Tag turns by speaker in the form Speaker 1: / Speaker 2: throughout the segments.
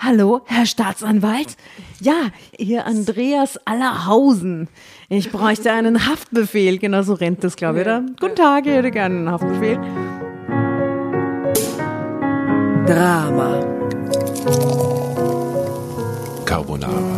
Speaker 1: Hallo, Herr Staatsanwalt? Ja, hier Andreas Allerhausen. Ich bräuchte einen Haftbefehl. Genau so rennt das, glaube ich, oder? Guten Tag, ich hätte gerne einen Haftbefehl.
Speaker 2: Drama.
Speaker 3: Carbonara.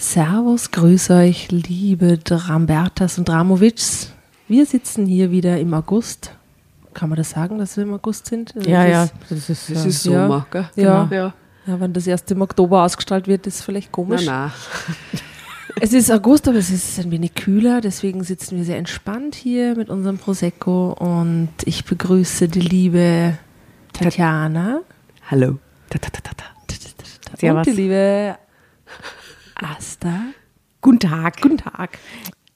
Speaker 2: Servus, grüß euch, liebe Drambertas und Dramovics. Wir sitzen hier wieder im August. Kann man das sagen, dass wir im August sind? Also
Speaker 1: Ja,
Speaker 2: das
Speaker 1: ja,
Speaker 2: ist-
Speaker 1: das ist,
Speaker 4: Das ist
Speaker 2: Ja.
Speaker 4: Sommer, gell?
Speaker 2: Ja.
Speaker 4: ja.
Speaker 2: Ja, wenn das erst im Oktober ausgestrahlt wird, ist vielleicht komisch.
Speaker 4: Na,
Speaker 2: Es ist August, aber es ist ein wenig kühler, deswegen sitzen wir sehr entspannt hier mit unserem Prosecco und ich begrüße die liebe Tatjana
Speaker 4: Hallo. Ta, ta, ta, ta, ta.
Speaker 1: Servus.
Speaker 2: und die liebe Asta.
Speaker 1: Guten Tag.
Speaker 2: Guten Tag.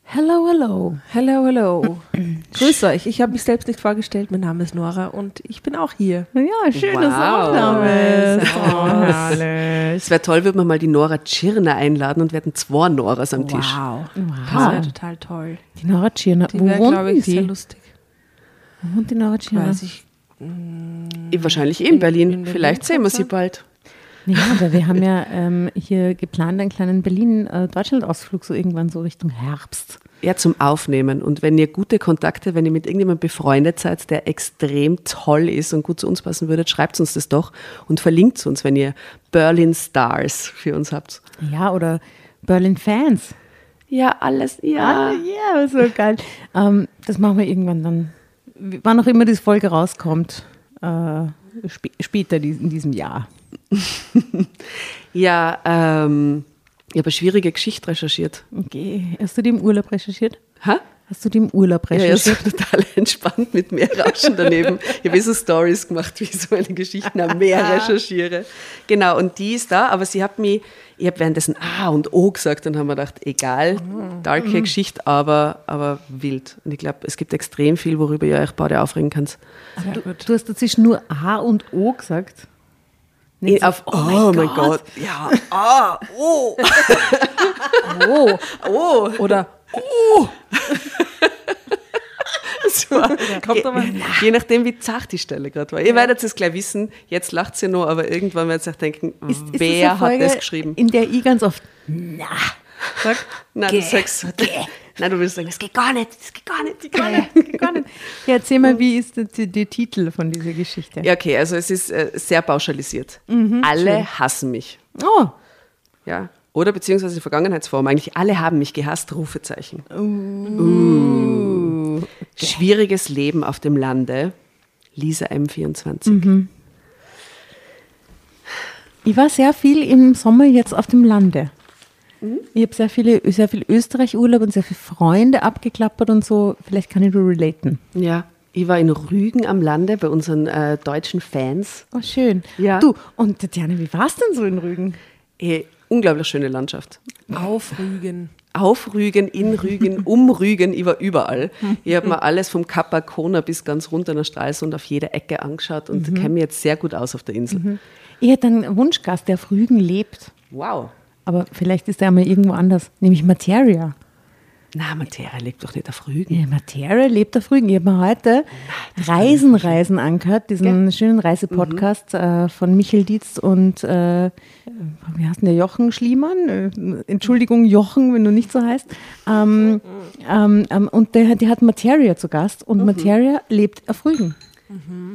Speaker 2: Hello, hello. Hello, hello. Grüß euch. Ich habe mich selbst nicht vorgestellt. Mein Name ist Nora und ich bin auch hier.
Speaker 1: Ja, schönes
Speaker 4: Wow.
Speaker 1: Aufnahme.
Speaker 2: Servus.
Speaker 1: Oh, herrlich.
Speaker 4: Es wäre toll, würde man mal die Nora Tschirner einladen und wir hätten zwei Noras am Tisch.
Speaker 2: Wow. Das
Speaker 1: Wow.
Speaker 2: wäre total toll.
Speaker 1: Die Nora Tschirner.
Speaker 2: Die
Speaker 1: Wo
Speaker 2: wäre,
Speaker 1: wohnt
Speaker 2: glaube ich, sehr
Speaker 1: die?
Speaker 2: lustig.
Speaker 1: Wo wohnt die Nora Tschirner?
Speaker 2: Weiß ich.
Speaker 4: Eh, Wahrscheinlich eh in Berlin.
Speaker 2: in Berlin
Speaker 4: Vielleicht sehen wir sie. bald.
Speaker 1: Ja, aber wir haben ja ähm, hier geplant einen kleinen Berlin-Deutschland-Ausflug, so irgendwann so Richtung Herbst.
Speaker 4: Ja, zum Aufnehmen. Und wenn ihr gute Kontakte, wenn ihr mit irgendjemandem befreundet seid, der extrem toll ist und gut zu uns passen würde, schreibt uns das doch und verlinkt uns, wenn ihr Berlin Stars für uns habt.
Speaker 1: Ja, oder Berlin-Fans.
Speaker 4: Ja, alles,
Speaker 1: Ah, ja, so geil. Ähm, das machen wir irgendwann dann, wann auch immer diese Folge rauskommt, äh, sp später in diesem Jahr.
Speaker 4: Ja, ähm, ich habe eine schwierige Geschichte recherchiert.
Speaker 1: Okay, hast du die im Urlaub recherchiert?
Speaker 4: Ha?
Speaker 1: Hast du die im Urlaub
Speaker 4: Ja, ja,
Speaker 1: recherchiert?
Speaker 4: so total entspannt mit Meerrauschen daneben. Ich habe eh so Stories gemacht, wie ich so meine Geschichten am Meer recherchiere. Genau, und die ist da, aber sie hat mich, ich habe währenddessen A und O gesagt und haben mir gedacht, egal, darke Geschichte, aber, aber wild. Und ich glaube, es gibt extrem viel, worüber ihr euch beide aufregen könnt.
Speaker 1: du, du hast dazwischen nur A und O gesagt. Nicht so,
Speaker 4: Auf, oh, mein Gott. Ja, ah, oh,
Speaker 2: Oh.
Speaker 4: oh.
Speaker 2: Oder
Speaker 4: Das war,
Speaker 2: kommt aber.
Speaker 4: je, je nachdem, wie zart die Stelle gerade war. Ihr werdet es gleich wissen, jetzt lacht sie nur, aber irgendwann werdet ihr euch denken,
Speaker 1: Ist, ist
Speaker 4: wer
Speaker 1: das
Speaker 4: hat das geschrieben?
Speaker 1: In der ich ganz oft na Sag.
Speaker 4: Nein, du sagst, nein, du willst sagen, das geht gar nicht, das geht gar nicht, das geht gar nicht.
Speaker 1: Ja, gar nicht. Ja, erzähl mal, wie ist der, der Titel von dieser Geschichte?
Speaker 4: Ja, okay, also es ist äh, sehr pauschalisiert. alle hassen mich.
Speaker 1: Oh,
Speaker 4: Ja. Oder beziehungsweise Vergangenheitsform. Eigentlich alle haben mich gehasst, Rufezeichen. Uh. Schwieriges Leben auf dem Lande. Lisa M24.
Speaker 1: ich war sehr viel im Sommer jetzt auf dem Lande. Ich habe sehr, viele, sehr viel Österreich-Urlaub und sehr viele Freunde abgeklappert und so. Vielleicht kann ich du relaten.
Speaker 4: Ja. Ich war in Rügen am Lande bei unseren äh, deutschen Fans.
Speaker 1: Oh, schön.
Speaker 4: Ja.
Speaker 1: Du, und Tatjana, wie war es denn so in Rügen?
Speaker 4: Eh, unglaublich schöne Landschaft.
Speaker 2: Auf Rügen.
Speaker 4: Auf Rügen, in Rügen, um Rügen, ich war überall. Ich habe mir alles vom Kap Arkona bis ganz runter nach Stralsund auf jeder Ecke angeschaut und kenne mich jetzt sehr gut aus auf der Insel.
Speaker 1: Ich hätte einen Wunschgast, der auf Rügen lebt.
Speaker 4: Wow.
Speaker 1: Aber vielleicht ist er mal irgendwo anders, nämlich Materia.
Speaker 4: Na, Materia lebt doch nicht auf Rügen.
Speaker 1: Ja, Materia lebt auf Rügen. Ich habe mir heute Reisen, Reisen angehört, diesen schönen Reisepodcast äh, von Michael Dietz und äh, wie heißt denn der Jochen Schliemann? Äh, Entschuldigung, Jochen, wenn du nicht so heißt. Ähm, ähm, ähm, und der, der hat Materia zu Gast und Materia lebt auf Rügen.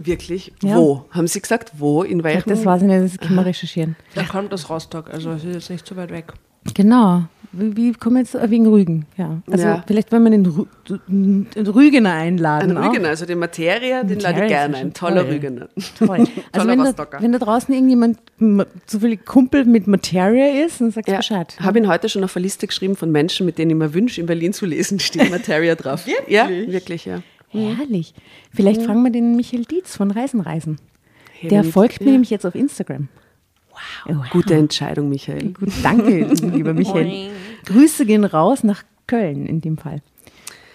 Speaker 4: Wirklich?
Speaker 1: Ja.
Speaker 4: Wo? Haben Sie gesagt, wo? In welchem?
Speaker 1: Das weiß ich nicht, das können wir recherchieren.
Speaker 2: Da kommt das Rostock, also es ist jetzt nicht so weit weg.
Speaker 1: Genau. Wie, wie kommen wir jetzt äh, wegen Rügen? Ja. Also
Speaker 4: Ja.
Speaker 1: vielleicht wollen wir den, Rü den Rügener einladen.
Speaker 4: Ein
Speaker 1: auch.
Speaker 4: Rügener, also den Materia, den lade
Speaker 1: Materia
Speaker 4: ich
Speaker 1: ist
Speaker 4: gerne
Speaker 1: ja
Speaker 4: ein. Toller
Speaker 1: toll.
Speaker 4: Rügener.
Speaker 1: Toll. Also
Speaker 4: Toller
Speaker 1: wenn da,
Speaker 4: Rostocker.
Speaker 1: wenn da draußen irgendjemand zufällig Kumpel mit Materia ist, dann sagst du Bescheid.
Speaker 4: Habe ihn heute schon auf eine Liste geschrieben von Menschen, mit denen ich mir wünsche, in Berlin zu lesen, steht Materia drauf. wirklich? Ja, wirklich, ja.
Speaker 1: Herrlich. Vielleicht fragen wir den Michael Dietz von Reisen Reisen.
Speaker 4: Hey,
Speaker 1: Der folgt mir nämlich jetzt auf Instagram. Wow.
Speaker 4: Gute Entscheidung, Michael.
Speaker 1: Gut, danke, lieber Michael. Grüße gehen raus nach Köln in dem Fall.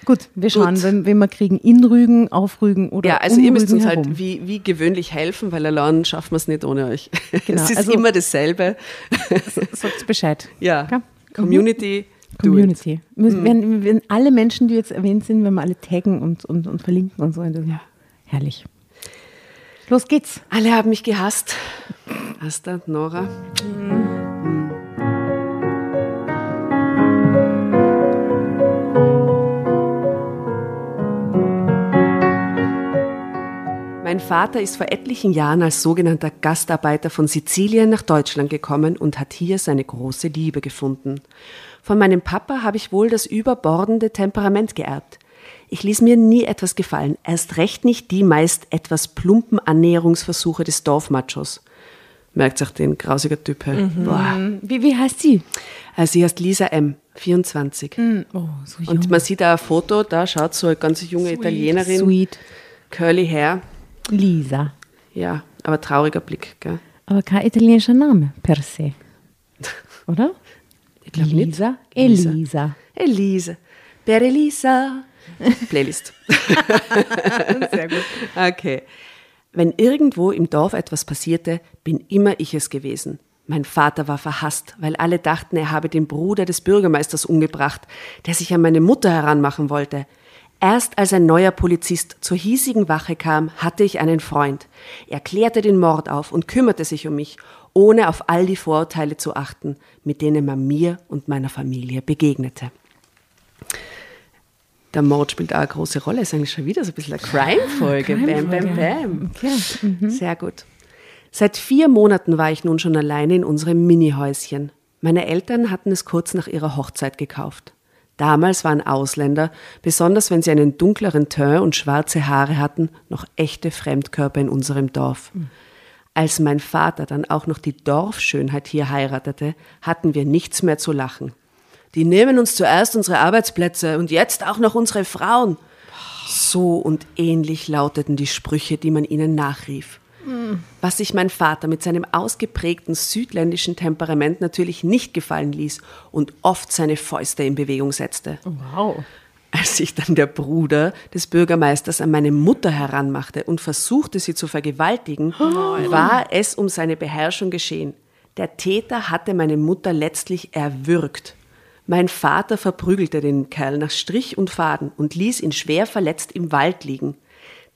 Speaker 1: Gut, wir schauen,
Speaker 4: Gut.
Speaker 1: wenn, wenn wir kriegen in Rügen, auf Rügen oder
Speaker 4: Ja, also
Speaker 1: um
Speaker 4: ihr müsst
Speaker 1: Rügen
Speaker 4: uns
Speaker 1: herum.
Speaker 4: halt wie, wie gewöhnlich helfen, weil allein schaffen wir es nicht ohne euch.
Speaker 1: Genau,
Speaker 4: es ist
Speaker 1: also-
Speaker 4: immer dasselbe.
Speaker 1: Sagt Bescheid.
Speaker 4: Ja.
Speaker 1: Ja.
Speaker 4: Community, do it.
Speaker 1: Community. Müssen, wenn, wenn alle Menschen, die jetzt erwähnt sind, wenn wir alle taggen und, und, und verlinken und so. Das
Speaker 4: Ja.
Speaker 1: Herrlich. Los geht's.
Speaker 4: Alle haben mich gehasst. Asta, Nora. Mein Vater ist vor etlichen Jahren als sogenannter Gastarbeiter von Sizilien nach Deutschland gekommen und hat hier seine große Liebe gefunden. Von meinem Papa habe ich wohl das überbordende Temperament geerbt. Ich ließ mir nie etwas gefallen, erst recht nicht die meist etwas plumpen Annäherungsversuche des Dorfmachos. Merkt sich den grausiger Typ. hey. Boah.
Speaker 1: Wie, wie heißt sie?
Speaker 4: Also sie heißt Lisa M., 24.
Speaker 1: Oh, so jung.
Speaker 4: Und man sieht da ein Foto, da schaut so eine ganz junge Italienerin,
Speaker 1: Sweet.
Speaker 4: curly Hair.
Speaker 1: Lisa.
Speaker 4: Ja, aber trauriger Blick. Gell?
Speaker 1: Aber kein italienischer Name per se. Oder?
Speaker 4: Ich glaube nicht.
Speaker 1: Lisa?
Speaker 4: Lisa.
Speaker 1: Elisa.
Speaker 4: Elisa. Per Elisa. Playlist.
Speaker 1: Sehr gut.
Speaker 4: Okay. Wenn irgendwo im Dorf etwas passierte, bin immer ich es gewesen. Mein Vater war verhasst, weil alle dachten, er habe den Bruder des Bürgermeisters umgebracht, der sich an meine Mutter heranmachen wollte. Erst als ein neuer Polizist zur hiesigen Wache kam, hatte ich einen Freund. Er klärte den Mord auf und kümmerte sich um mich, ohne auf all die Vorurteile zu achten, mit denen man mir und meiner Familie begegnete. Der Mord spielt auch eine große Rolle. Ist eigentlich schon wieder so ein bisschen eine Crime-Folge. bam, bam, bam.
Speaker 1: Okay.
Speaker 4: Sehr gut. Seit vier Monaten war ich nun schon alleine in unserem Mini-Häuschen. Meine Eltern hatten es kurz nach ihrer Hochzeit gekauft. Damals waren Ausländer, besonders wenn sie einen dunkleren Teint und schwarze Haare hatten, noch echte Fremdkörper in unserem Dorf. Als mein Vater dann auch noch die Dorfschönheit hier heiratete, hatten wir nichts mehr zu lachen. Die nehmen uns zuerst unsere Arbeitsplätze und jetzt auch noch unsere Frauen. So und ähnlich lauteten die Sprüche, die man ihnen nachrief. Was sich mein Vater mit seinem ausgeprägten südländischen Temperament natürlich nicht gefallen ließ und oft seine Fäuste in Bewegung setzte.
Speaker 1: Wow.
Speaker 4: Als sich dann der Bruder des Bürgermeisters an meine Mutter heranmachte und versuchte, sie zu vergewaltigen, war es um seine Beherrschung geschehen. Der Täter hatte meine Mutter letztlich erwürgt. Mein Vater verprügelte den Kerl nach Strich und Faden und ließ ihn schwer verletzt im Wald liegen.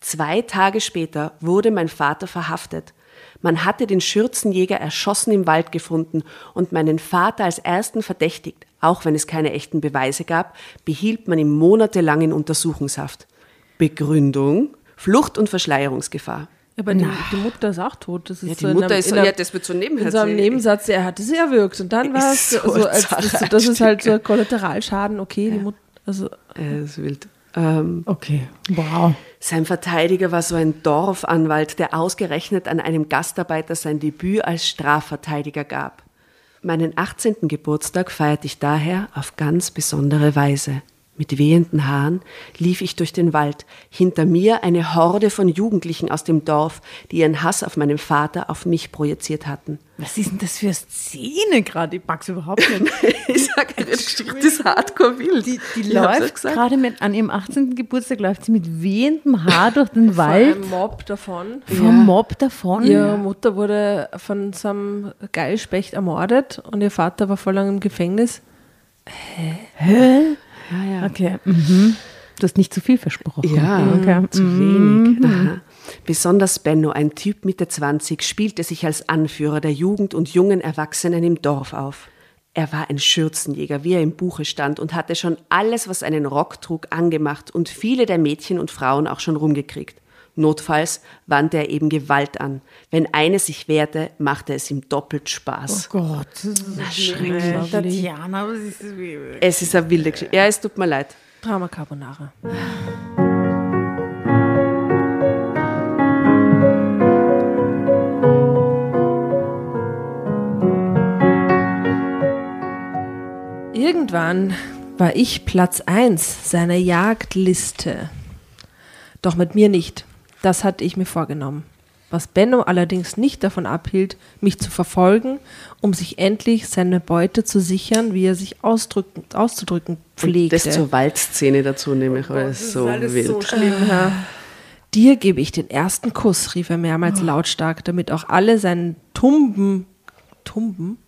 Speaker 4: Zwei Tage später wurde mein Vater verhaftet. Man hatte den Schürzenjäger erschossen im Wald gefunden und meinen Vater als ersten verdächtigt, Auch wenn es keine echten Beweise gab, behielt man ihn monatelang in Untersuchungshaft. Begründung, Flucht- und Verschleierungsgefahr.
Speaker 2: Aber die, die Mutter ist auch tot. Das ist
Speaker 4: Ja,
Speaker 2: so
Speaker 4: die
Speaker 2: in
Speaker 4: Mutter
Speaker 2: einem-
Speaker 4: ist so,
Speaker 2: in einem-
Speaker 4: ja, das wird so ein
Speaker 2: in so einem Nebensatz, er hatte sie erwürgt und dann war es
Speaker 4: so
Speaker 2: so, als, das, das ist halt so ein Kollateralschaden, okay, die Mutter, also
Speaker 4: Äh, das ist wild. Ähm,
Speaker 1: Okay, wow.
Speaker 4: Sein Verteidiger war so ein Dorfanwalt, der ausgerechnet an einem Gastarbeiter sein Debüt als Strafverteidiger gab. Meinen 18. Geburtstag feierte ich daher auf ganz besondere Weise. Mit wehenden Haaren lief ich durch den Wald, hinter mir eine Horde von Jugendlichen aus dem Dorf, die ihren Hass auf meinen Vater auf mich projiziert hatten.
Speaker 1: Was ist denn das für eine Szene gerade? Ich mag's überhaupt nicht.
Speaker 4: Ich sage, die Geschichte ist hardcore wild.
Speaker 1: Die, die läuft gerade mit, an ihrem 18. Geburtstag läuft sie mit wehendem Haar durch den
Speaker 2: vor
Speaker 1: Wald
Speaker 2: einem Mob davon.
Speaker 1: vom Mob davon.
Speaker 2: Ihre Mutter wurde von so einem Geilspecht ermordet und ihr Vater war voll lang im Gefängnis.
Speaker 1: Okay. Mhm. Du hast nicht zu viel versprochen.
Speaker 4: Ja,
Speaker 1: okay.
Speaker 4: zu wenig. Aha. Besonders Benno, ein Typ Mitte 20, spielte sich als Anführer der Jugend und jungen Erwachsenen im Dorf auf. Er war ein Schürzenjäger, wie er im Buche stand, und hatte schon alles, was einen Rock trug, angemacht und viele der Mädchen und Frauen auch schon rumgekriegt. Notfalls wandte er eben Gewalt an. Wenn eine sich wehrte, machte es ihm doppelt Spaß.
Speaker 1: Oh Gott, das ist schrecklich. Tatjana, was ist das?
Speaker 4: Es ist eine wilde Geschichte. Ja, es tut mir leid.
Speaker 2: Drama Carbonara. Irgendwann war ich Platz 1 seiner Jagdliste. Doch mit mir nicht. Das hatte ich mir vorgenommen. Was Benno allerdings nicht davon abhielt, mich zu verfolgen, um sich endlich seine Beute zu sichern, wie er sich ausdrücken, auszudrücken pflegte.
Speaker 4: Das zur Waldszene dazu nehme ich alles so wild.
Speaker 2: schlimm, Herr. Dir gebe ich den ersten Kuss, rief er mehrmals lautstark, damit auch alle seinen Tumben, Tumben,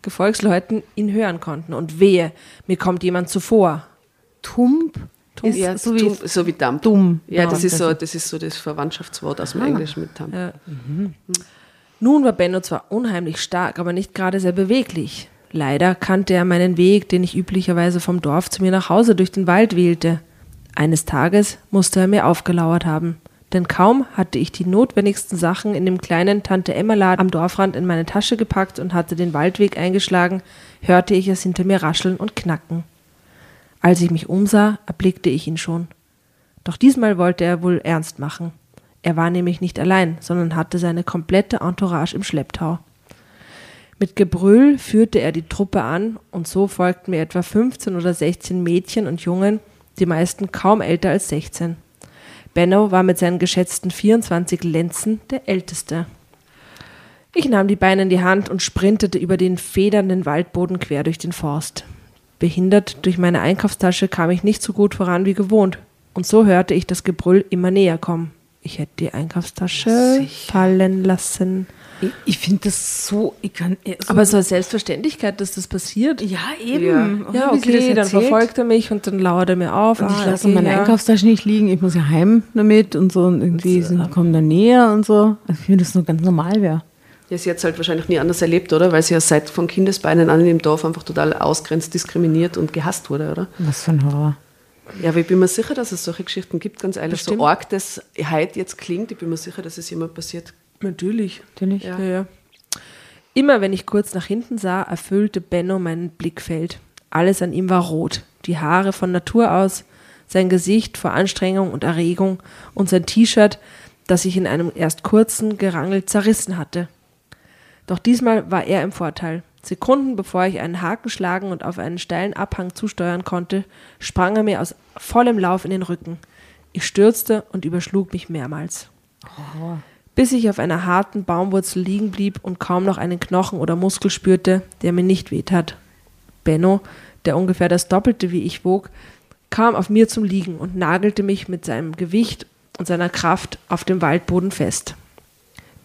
Speaker 2: Gefolgsleuten ihn hören konnten. Und wehe, mir kommt jemand zuvor.
Speaker 1: Tump ist
Speaker 4: ja,
Speaker 1: so wie
Speaker 4: dumm, so wie Dump.
Speaker 1: dumm.
Speaker 4: Ja, das
Speaker 1: Ja,
Speaker 4: ist so, das ist so das Verwandtschaftswort aus dem Englischen mit Dump.
Speaker 2: Ja. Nun war Benno zwar unheimlich stark, aber nicht gerade sehr beweglich. Leider kannte er meinen Weg, den ich üblicherweise vom Dorf zu mir nach Hause durch den Wald wählte. Eines Tages musste er mir aufgelauert haben. Denn kaum hatte ich die notwendigsten Sachen in dem kleinen Tante-Emma-Laden am Dorfrand in meine Tasche gepackt und hatte den Waldweg eingeschlagen, hörte ich es hinter mir rascheln und knacken. Als ich mich umsah, erblickte ich ihn schon. Doch diesmal wollte er wohl ernst machen. Er war nämlich nicht allein, sondern hatte seine komplette Entourage im Schlepptau. Mit Gebrüll führte er die Truppe an und so folgten mir etwa 15 oder 16 Mädchen und Jungen, die meisten kaum älter als 16. Benno war mit seinen geschätzten 24 Lenzen der älteste. Ich nahm die Beine in die Hand und sprintete über den federnden Waldboden quer durch den Forst. Behindert durch meine Einkaufstasche kam ich nicht so gut voran wie gewohnt, und so hörte ich das Gebrüll immer näher kommen. Ich hätte die Einkaufstasche fallen lassen.
Speaker 1: Ich, ich finde das so, ich kann, ja, so
Speaker 2: Aber so eine Selbstverständlichkeit, dass das passiert.
Speaker 1: ja, eben.
Speaker 2: Ja,
Speaker 1: sie
Speaker 2: okay, dann verfolgt er mich und dann lauert er mir auf.
Speaker 1: Und ich
Speaker 2: Ah,
Speaker 1: lasse
Speaker 2: okay,
Speaker 1: meine
Speaker 2: ja.
Speaker 1: Einkaufstasche nicht liegen, ich muss ja heim damit und so und irgendwie sind, kommen da näher und so. Also ich finde das nur ganz normal wäre.
Speaker 4: Ja, sie hat es halt wahrscheinlich nie anders erlebt, oder? Weil sie ja seit von Kindesbeinen an in dem Dorf einfach total ausgrenzt, diskriminiert und gehasst wurde, oder?
Speaker 1: Was für ein Horror.
Speaker 4: Ja, aber ich bin mir sicher, dass es solche Geschichten gibt, ganz ehrlich.
Speaker 2: Bestimmt.
Speaker 4: So arg das heute jetzt klingt, ich bin mir sicher, dass es immer passiert.
Speaker 2: Natürlich.
Speaker 1: Natürlich.
Speaker 2: Ja. Ja, Immer wenn ich kurz nach hinten sah, erfüllte Benno mein Blickfeld. Alles an ihm war rot. Die Haare von Natur aus, sein Gesicht vor Anstrengung und Erregung und sein T-Shirt, das ich in einem erst kurzen Gerangel zerrissen hatte. Doch diesmal war er im Vorteil. Sekunden bevor ich einen Haken schlagen und auf einen steilen Abhang zusteuern konnte, sprang er mir aus vollem Lauf in den Rücken. Ich stürzte und überschlug mich mehrmals. Bis ich auf einer harten Baumwurzel liegen blieb und kaum noch einen Knochen oder Muskel spürte, der mir nicht wehtat. Benno, der ungefähr das Doppelte wie ich wog, kam auf mir zum Liegen und nagelte mich mit seinem Gewicht und seiner Kraft auf dem Waldboden fest.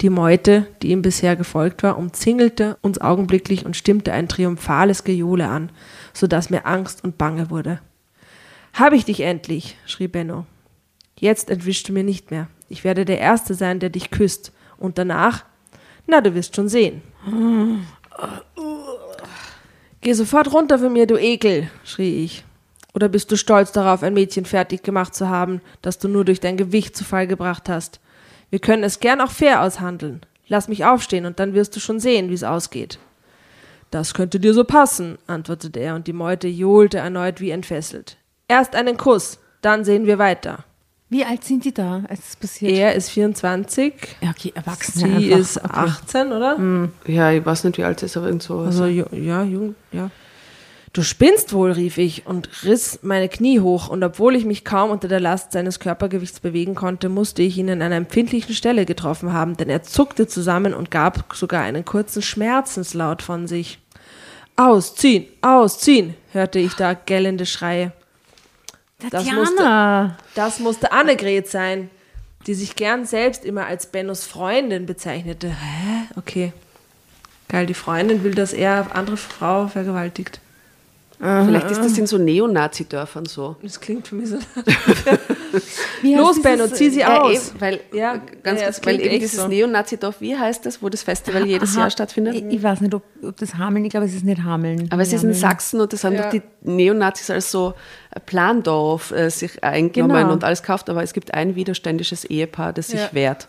Speaker 2: Die Meute, die ihm bisher gefolgt war, umzingelte uns augenblicklich und stimmte ein triumphales Gejohle an, so dass mir Angst und Bange wurde. Hab ich dich endlich, schrie Benno. Jetzt entwischst du mir nicht mehr. Ich werde der Erste sein, der dich küsst. Und danach? Na, du wirst schon sehen. Geh sofort runter von mir, du Ekel, schrie ich. Oder bist du stolz darauf, ein Mädchen fertig gemacht zu haben, das du nur durch dein Gewicht zu Fall gebracht hast? Wir können es gern auch fair aushandeln. Lass mich aufstehen und dann wirst du schon sehen, wie es ausgeht. Das könnte dir so passen, antwortete er, und die Meute johlte erneut wie entfesselt. Erst einen Kuss, dann sehen wir weiter.
Speaker 1: Wie alt sind die da, als es passiert?
Speaker 2: Er ist 24,
Speaker 1: ja, okay, erwachsen.
Speaker 2: sie
Speaker 1: einfach.
Speaker 2: ist 18, oder?
Speaker 4: Ja, ich weiß nicht, wie alt sie ist, aber irgend so.
Speaker 2: Also, ja, jung, ja. Du spinnst wohl, rief ich und riss meine Knie hoch, und obwohl ich mich kaum unter der Last seines Körpergewichts bewegen konnte, musste ich ihn an einer empfindlichen Stelle getroffen haben, denn er zuckte zusammen und gab sogar einen kurzen Schmerzenslaut von sich. Ausziehen, ausziehen, hörte ich da gellende Schreie. Das
Speaker 1: Tatjana.
Speaker 2: Das musste Annegret sein, die sich gern selbst immer als Bennos Freundin bezeichnete. Hä? Okay. Geil, die Freundin will, dass er andere Frau vergewaltigt.
Speaker 4: Vielleicht ist das in so Neonazi-Dörfern so.
Speaker 2: Das klingt für mich so. Los, Benno, zieh sie
Speaker 4: Ja,
Speaker 2: aus.
Speaker 4: eben, weil,
Speaker 2: Ja,
Speaker 4: ganz
Speaker 2: ja,
Speaker 4: kurz, weil eben dieses
Speaker 2: so.
Speaker 4: Neonazi-Dorf, wie heißt das, wo das Festival jedes
Speaker 1: Aha.
Speaker 4: Jahr stattfindet?
Speaker 1: Ich, ich weiß nicht, ob, ob das Hameln, ich glaube, es ist nicht Hameln.
Speaker 4: Aber es ist in. Sachsen und das haben
Speaker 2: Ja.
Speaker 4: doch die Neonazis als so ein Plandorf äh, sich eingenommen
Speaker 1: Genau.
Speaker 4: und alles gekauft, aber es gibt ein widerständisches Ehepaar, das sich
Speaker 2: Ja.
Speaker 4: wehrt.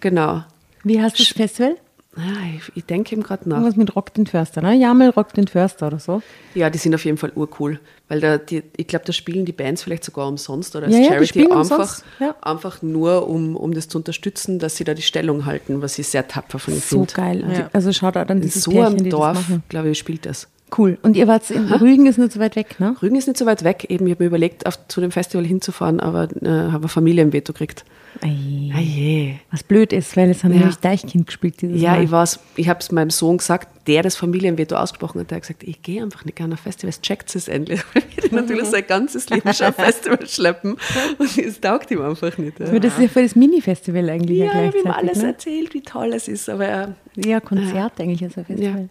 Speaker 4: Genau.
Speaker 1: Wie heißt das Festival?
Speaker 4: Ja, ich, ich denke eben gerade nach.
Speaker 1: Irgendwas mit Rock den Förster, ne? Jamel Rock den Förster oder so.
Speaker 4: Ja, die sind auf jeden Fall urcool, weil da die, ich glaube, da spielen die Bands vielleicht sogar umsonst oder als
Speaker 1: Ja, ja,
Speaker 4: Charity
Speaker 1: spielen
Speaker 4: einfach,
Speaker 1: ja.
Speaker 4: einfach nur, um, um das zu unterstützen, dass sie da die Stellung halten, was ich sehr tapfer von ihnen
Speaker 1: So
Speaker 4: finde.
Speaker 1: geil. Und
Speaker 2: Ja.
Speaker 1: die- Also schaut auch dann
Speaker 4: In
Speaker 1: dieses
Speaker 4: so
Speaker 1: Pärchen,
Speaker 4: einem Dorf, glaube ich, spielt das.
Speaker 1: Cool. Und ihr wart in Rügen, ist nicht so weit weg, ne?
Speaker 4: Rügen ist nicht so weit weg, eben, ich habe mir überlegt, auf, zu dem Festival hinzufahren, aber äh, habe Familienveto gekriegt.
Speaker 1: Ei,
Speaker 4: Ah je.
Speaker 1: Was blöd ist, weil es haben
Speaker 4: Ja.
Speaker 1: nämlich Deichkind gespielt dieses
Speaker 4: Ja,
Speaker 1: Mal.
Speaker 4: ich weiß, ich habe es meinem Sohn gesagt, der das Familienveto ausgesprochen hat, der hat gesagt, ich gehe einfach nicht gerne auf Festivals, checkt es endlich. Wir den natürlich sein ganzes Leben schon auf Festivals schleppen und es taugt ihm einfach nicht. Ja,
Speaker 1: das ist ja für das Mini-Festival eigentlich ja,
Speaker 4: ja ich habe ihm alles
Speaker 1: ne?
Speaker 4: erzählt, wie toll es ist, aber er,
Speaker 1: Ja, Konzert eigentlich ist ein Festival. Ja,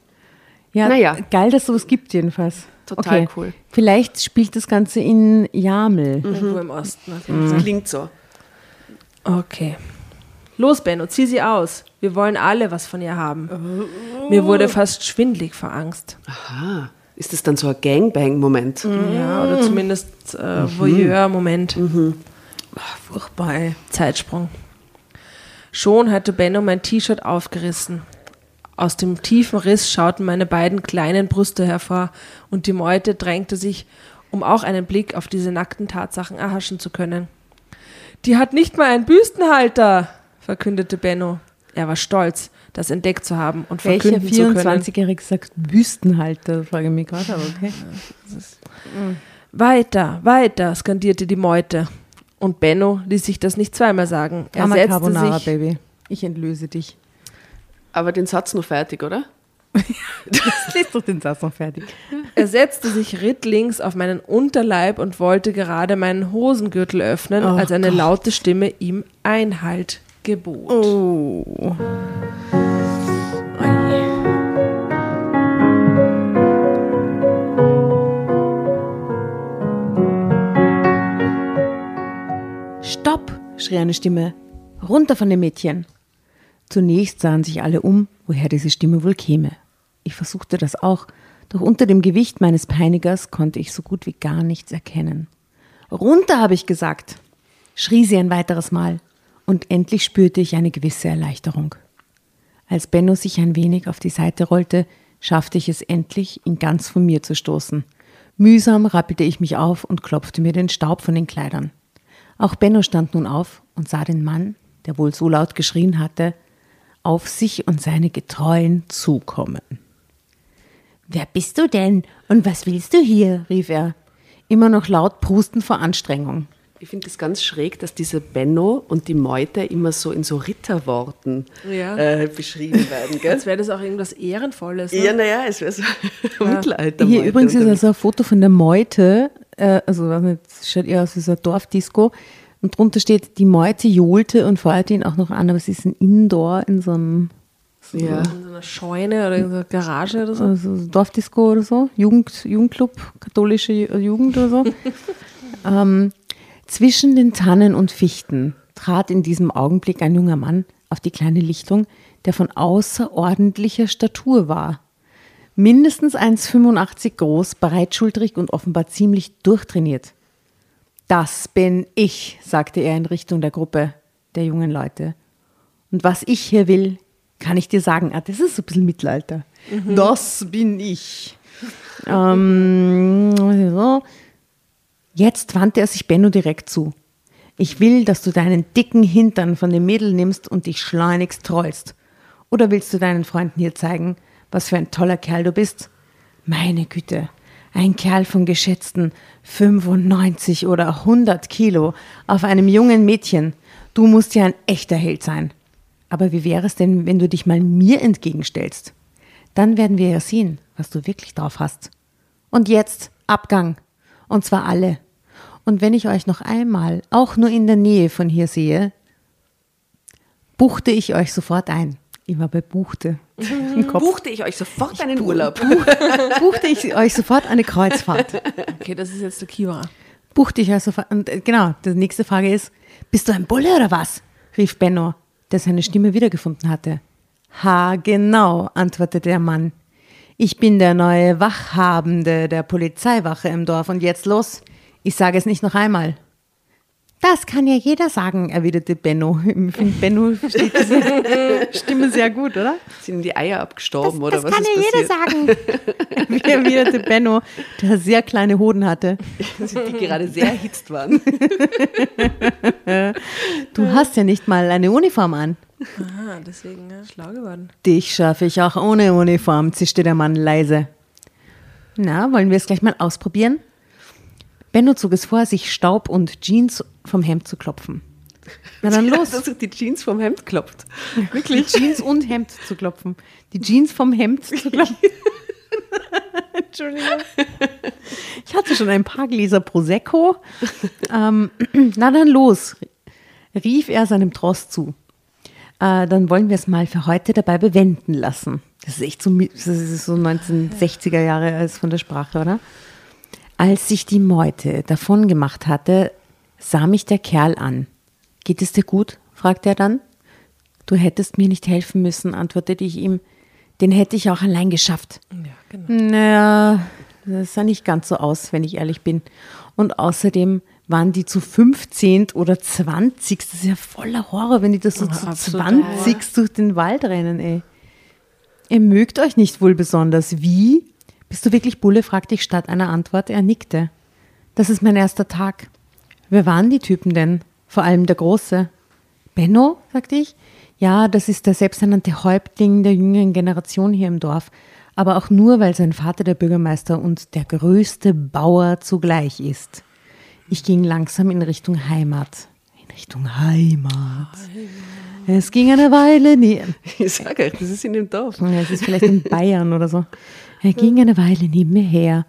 Speaker 4: Naja.
Speaker 1: geil, dass es sowas gibt jedenfalls.
Speaker 4: Total
Speaker 1: okay.
Speaker 4: cool.
Speaker 1: Vielleicht spielt das Ganze in Jamel.
Speaker 2: Irgendwo im Osten. auf
Speaker 1: Mhm.
Speaker 2: Fall.
Speaker 4: klingt so.
Speaker 2: Okay. Los, Benno, zieh sie aus. Wir wollen alle was von ihr haben. Mir wurde fast schwindlig vor Angst.
Speaker 4: Aha. Ist das dann so ein Gangbang-Moment?
Speaker 2: Ja, oder zumindest äh, Voyeur-Moment.
Speaker 1: Furchtbar, ey.
Speaker 2: Zeitsprung. Schon hatte Benno mein T-Shirt aufgerissen. Aus dem tiefen Riss schauten meine beiden kleinen Brüste hervor und die Meute drängte sich, um auch einen Blick auf diese nackten Tatsachen erhaschen zu können. Die hat nicht mal einen Büstenhalter, verkündete Benno. Er war stolz, das entdeckt zu haben und
Speaker 1: Welcher
Speaker 2: verkünden zu können.
Speaker 1: 24-Jährige sagt Büstenhalter? Frage ich mich gerade, aber okay.
Speaker 2: Weiter, weiter, skandierte die Meute. Und Benno ließ sich das nicht zweimal sagen. Er
Speaker 1: Drama
Speaker 2: setzte
Speaker 1: Carbonara,
Speaker 2: sich,
Speaker 1: Baby. Ich entlöse dich.
Speaker 4: Aber den Satz noch fertig, oder?
Speaker 1: Lies doch den Satz noch fertig.
Speaker 2: Er setzte sich rittlings auf meinen Unterleib und wollte gerade meinen Hosengürtel öffnen,
Speaker 1: Oh
Speaker 2: als eine laute Stimme ihm Einhalt gebot.
Speaker 1: Oh. Stopp, schrie eine Stimme. Runter von dem Mädchen. Zunächst sahen sich alle um, woher diese Stimme wohl käme. Ich versuchte das auch, doch unter dem Gewicht meines Peinigers konnte ich so gut wie gar nichts erkennen. Runter, habe ich gesagt, schrie sie ein weiteres Mal, und endlich spürte ich eine gewisse Erleichterung. Als Benno sich ein wenig auf die Seite rollte, schaffte ich es endlich, ihn ganz von mir zu stoßen. Mühsam rappelte ich mich auf und klopfte mir den Staub von den Kleidern. Auch Benno stand nun auf und sah den Mann, der wohl so laut geschrien hatte, auf sich und seine Getreuen zukommen. Wer bist du denn und was willst du hier? rief er, immer noch laut prustend vor Anstrengung.
Speaker 4: Ich finde es ganz schräg, dass diese Benno und die Meute immer so in so Ritterworten
Speaker 2: Ja.
Speaker 4: äh, beschrieben werden. Gell?
Speaker 2: Als wäre das auch irgendwas Ehrenvolles.
Speaker 4: Ja,
Speaker 2: Ne?
Speaker 4: naja, es wäre so Mittelalter.
Speaker 1: Hier übrigens ist also ein Foto von der Meute, äh, also es schaut eher aus wie so ein Dorfdisco. Und drunter steht, die Meute johlte und feuert ihn auch noch an, aber es ist ein Indoor in so einem
Speaker 4: ja.
Speaker 2: In so einer Scheune oder in so einer Garage oder so.
Speaker 1: also Dorfdisco oder so, Jugend, Jugendclub, katholische Ju- Jugend oder so. ähm, zwischen den Tannen und Fichten trat in diesem Augenblick ein junger Mann auf die kleine Lichtung, der von außerordentlicher Statur war. Mindestens 1,85 groß, breitschultrig und offenbar ziemlich durchtrainiert. Das bin ich, sagte er in Richtung der Gruppe der jungen Leute. Und was ich hier will, kann ich dir sagen. Ah, das ist so ein bisschen Mittelalter. Das bin ich. ähm, so. Jetzt wandte er sich Benno direkt zu. Ich will, dass du deinen dicken Hintern von dem Mädel nimmst und dich schleunigst trollst. Oder willst du deinen Freunden hier zeigen, was für ein toller Kerl du bist? Meine Güte, ein Kerl von geschätzten 95 oder 100 Kilo auf einem jungen Mädchen. Du musst ja ein echter Held sein. Aber wie wäre es denn, wenn du dich mal mir entgegenstellst? Dann werden wir ja sehen, was du wirklich drauf hast. Und jetzt Abgang. Und zwar alle. Und wenn ich euch noch einmal, auch nur in der Nähe von hier sehe, buchte ich euch sofort ein. Ich war bei Buchte. Kopf.
Speaker 4: Buchte ich euch sofort einen Urlaub.
Speaker 1: Buchte ich euch sofort eine Kreuzfahrt.
Speaker 2: Okay, das ist jetzt der Kiwa.
Speaker 1: Buchte ich euch sofort. Und äh, genau, die nächste Frage ist, bist du ein Bulle oder was? rief Benno, der seine Stimme wiedergefunden hatte. Ha, genau, antwortete der Mann. Ich bin der neue Wachhabende der Polizeiwache im Dorf und jetzt los. Ich sage es nicht noch einmal. Das kann ja jeder sagen, erwiderte Benno. Ich finde, Benno versteht diese Stimme sehr gut, oder?
Speaker 4: Sind die Eier abgestorben
Speaker 1: Das,
Speaker 4: oder
Speaker 1: das
Speaker 4: was
Speaker 1: kann
Speaker 4: ist
Speaker 1: ja jeder
Speaker 4: passiert?
Speaker 1: sagen. Wie erwiderte Benno, der sehr kleine Hoden hatte.
Speaker 4: Die gerade sehr erhitzt waren.
Speaker 1: Du hast ja nicht mal eine Uniform an.
Speaker 2: Aha, deswegen ja, schlau geworden.
Speaker 1: Dich schaffe ich auch ohne Uniform, zischte der Mann leise. Na, wollen wir es gleich mal ausprobieren? Benno zog es vor, sich Staub und Jeans vom Hemd zu klopfen. Na dann los.
Speaker 4: Dass er die Jeans vom Hemd klopft.
Speaker 1: Wirklich? Die Jeans und Hemd zu klopfen. Die Jeans vom Hemd zu klopfen. Entschuldigung. Ich hatte schon ein paar Gläser Prosecco. Ähm, na dann los, rief er seinem Tross zu. Äh, dann wollen wir es mal für heute dabei bewenden lassen. Das ist echt so, das ist so 1960er Jahre als von der Sprache, oder? Als sich die Meute davon gemacht hatte, sah mich der Kerl an. Geht es dir gut? fragte er dann. Du hättest mir nicht helfen müssen, antwortete ich ihm. Den hätte ich auch allein geschafft.
Speaker 2: Ja, genau.
Speaker 1: Naja, das sah nicht ganz so aus, wenn ich ehrlich bin. Und außerdem waren die zu 15 oder 20. Das ist ja voller Horror, wenn die das so
Speaker 2: Ja,
Speaker 1: zu
Speaker 2: absolut.
Speaker 1: 20 durch den Wald rennen, ey. Ihr mögt euch nicht wohl besonders. Wie? Bist du wirklich Bulle? fragte ich statt einer Antwort. Er nickte. Das ist mein erster Tag. Wer waren die Typen denn? Vor allem der Große. Benno, sagte ich. Ja, das ist der selbsternannte Häuptling der jüngeren Generation hier im Dorf. Aber auch nur, weil sein Vater der Bürgermeister und der größte Bauer zugleich ist. Ich ging langsam in Richtung Heimat. In Richtung Heimat. Es ging eine Weile nie.
Speaker 4: Ich sage euch, das ist in dem Dorf.
Speaker 1: Ja, es ist vielleicht in Bayern oder so. Er ging eine Weile neben mir her.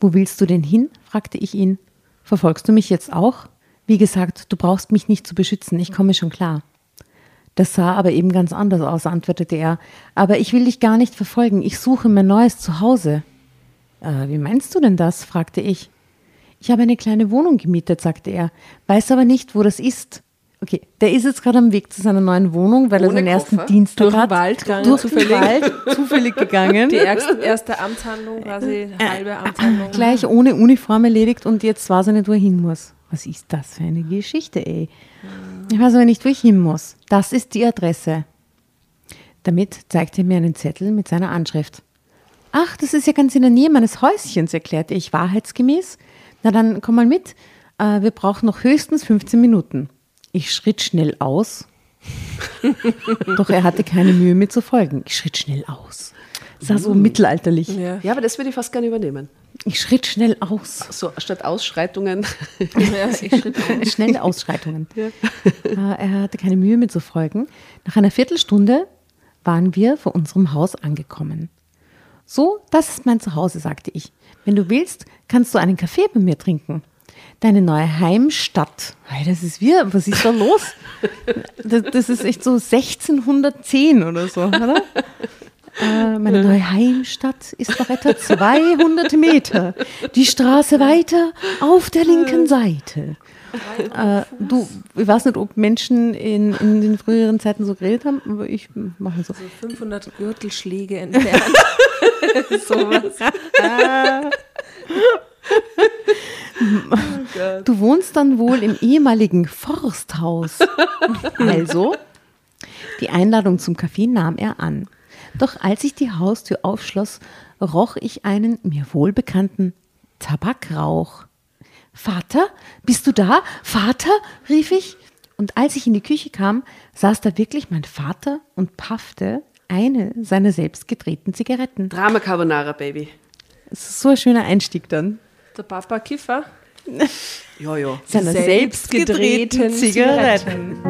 Speaker 1: Wo willst du denn hin? fragte ich ihn. Verfolgst du mich jetzt auch? Wie gesagt, du brauchst mich nicht zu beschützen, ich komme schon klar. Das sah aber eben ganz anders aus, antwortete er. Aber ich will dich gar nicht verfolgen, ich suche mein neues Zuhause. Äh, wie meinst du denn das? fragte ich. Ich habe eine kleine Wohnung gemietet, sagte er, weiß aber nicht, wo das ist. Okay, der ist jetzt gerade am Weg zu seiner neuen Wohnung, weil er
Speaker 4: Ohne
Speaker 1: seinen ersten
Speaker 4: Koffer?
Speaker 1: Dienstag
Speaker 2: Durch den
Speaker 1: hat.
Speaker 2: Wald gegangen,
Speaker 1: durch
Speaker 2: zufällig.
Speaker 1: den Wald, zufällig gegangen.
Speaker 2: Die erste, erste Amtshandlung, quasi halbe Amtshandlung.
Speaker 1: Gleich ohne Uniform erledigt und jetzt weiß er nicht, wo er hin muss. Was ist das für eine Geschichte, ey? Ich weiß aber nicht, wo ich hin muss. Das ist die Adresse. Damit zeigte er mir einen Zettel mit seiner Anschrift. Ach, das ist ja ganz in der Nähe meines Häuschens, erklärte ich wahrheitsgemäß. Na dann komm mal mit. Äh, wir brauchen noch höchstens 15 Minuten. Ich schritt schnell aus. Doch er hatte keine Mühe, mir zu folgen. Ich schritt schnell aus. Sah so mittelalterlich.
Speaker 2: Ja.
Speaker 4: Ja, aber das würde ich fast gerne übernehmen.
Speaker 1: Ich schritt schnell aus.
Speaker 4: So, statt Ausschreitungen.
Speaker 2: Ja, ich schritt auf.
Speaker 1: Schnelle Ausschreitungen. Äh, Er hatte keine Mühe, mir zu folgen. Nach einer Viertelstunde waren wir vor unserem Haus angekommen. So, das ist mein Zuhause, sagte ich. Wenn du willst, kannst du einen Kaffee bei mir trinken. Deine neue Heimstadt. Hey, das ist wir. Was ist da los? Das, das ist echt so 1610 oder so, oder? Äh, meine neue Heimstadt ist noch etwa 200 Meter. Die Straße weiter auf der linken Seite. Äh, du, ich weiß nicht, ob Menschen in, in den früheren Zeiten so geredet haben, aber ich mache so.
Speaker 2: 500 Gürtelschläge entfernt. Sowas.
Speaker 1: Du wohnst dann wohl im ehemaligen Forsthaus. Also, die Einladung zum Kaffee nahm er an. Doch als ich die Haustür aufschloss, roch ich einen mir wohlbekannten Tabakrauch. Vater, bist du da? Vater? rief ich. Und als ich in die Küche kam, saß da wirklich mein Vater und paffte eine seiner selbst gedrehten Zigaretten.
Speaker 4: Drama Carbonara, Baby.
Speaker 1: Es ist so ein schöner Einstieg dann.
Speaker 2: Der Papa Kiffer.
Speaker 4: Ja, ja.
Speaker 1: Seiner
Speaker 2: Selbstgedrehten Zigaretten.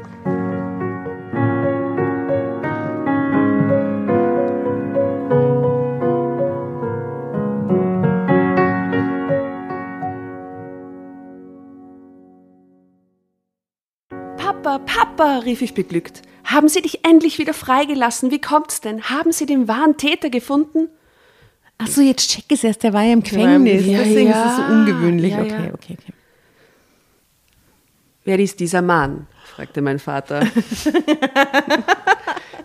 Speaker 4: Papa, Papa, rief ich beglückt. Haben Sie dich endlich wieder freigelassen? Wie kommt's denn? Haben Sie den wahren Täter gefunden?
Speaker 1: Ach so, jetzt check es erst, der war ja im Gefängnis.
Speaker 4: Ja,
Speaker 1: Deswegen
Speaker 4: ja.
Speaker 1: ist es so ungewöhnlich.
Speaker 4: Ja,
Speaker 1: okay, okay, okay.
Speaker 4: Wer ist dieser Mann? fragte mein Vater.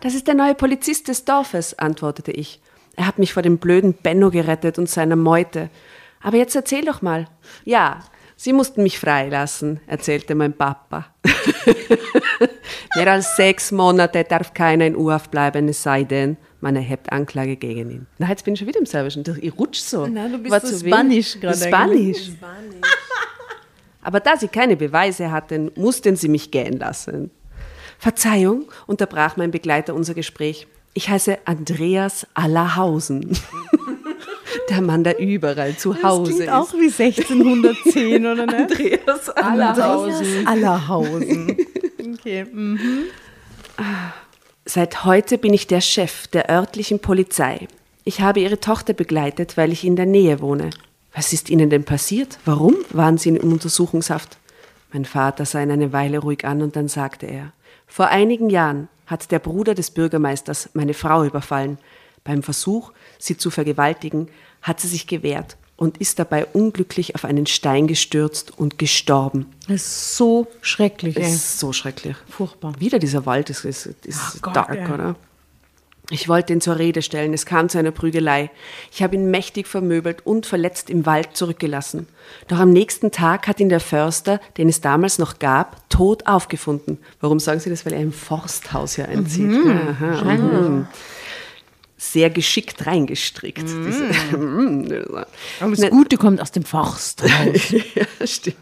Speaker 4: das ist der neue Polizist des Dorfes, antwortete ich. Er hat mich vor dem blöden Benno gerettet und seiner Meute. Aber jetzt erzähl doch mal. Ja, Sie mussten mich freilassen, erzählte mein Papa. Mehr als sechs Monate darf keiner in U-Haft bleiben, es sei denn, man erhebt Anklage gegen ihn. Na, jetzt bin ich schon wieder im Serbischen. Ich rutsch so.
Speaker 1: Na, du bist
Speaker 4: War
Speaker 1: so. Spanisch gerade
Speaker 4: Spanisch. Aber da sie keine Beweise hatten, mussten sie mich gehen lassen. Verzeihung, unterbrach mein Begleiter unser Gespräch. Ich heiße Andreas Allerhausen. der Mann, der überall zu
Speaker 1: Das
Speaker 4: Hause
Speaker 1: klingt
Speaker 4: ist.
Speaker 1: auch wie 1610, oder ne?
Speaker 4: Andreas Allerhausen.
Speaker 1: Allerhausen. Okay. mhm.
Speaker 4: Seit heute bin ich der Chef der örtlichen Polizei. Ich habe Ihre Tochter begleitet, weil ich in der Nähe wohne. Was ist Ihnen denn passiert? Warum waren Sie in Untersuchungshaft? Mein Vater sah ihn eine Weile ruhig an und dann sagte er, vor einigen Jahren hat der Bruder des Bürgermeisters meine Frau überfallen. Beim Versuch, sie zu vergewaltigen, hat sie sich gewehrt und ist dabei unglücklich auf einen Stein gestürzt und gestorben.
Speaker 1: Das ist so schrecklich,
Speaker 4: Das
Speaker 1: ey.
Speaker 4: ist so schrecklich.
Speaker 1: Furchtbar.
Speaker 4: Wieder dieser Wald ist, ist, ist
Speaker 1: Gott,
Speaker 4: dark,
Speaker 1: ja.
Speaker 4: oder? Ich wollte ihn zur Rede stellen. Es kam zu einer Prügelei. Ich habe ihn mächtig vermöbelt und verletzt im Wald zurückgelassen. Doch am nächsten Tag hat ihn der Förster, den es damals noch gab, tot aufgefunden. Warum sagen Sie das? Weil er im Forsthaus hier einzieht.
Speaker 1: Mhm.
Speaker 4: Aha, mhm. Sehr geschickt reingestrickt. Diese-
Speaker 1: Aber das Gute kommt aus dem Forst.
Speaker 4: ja, stimmt.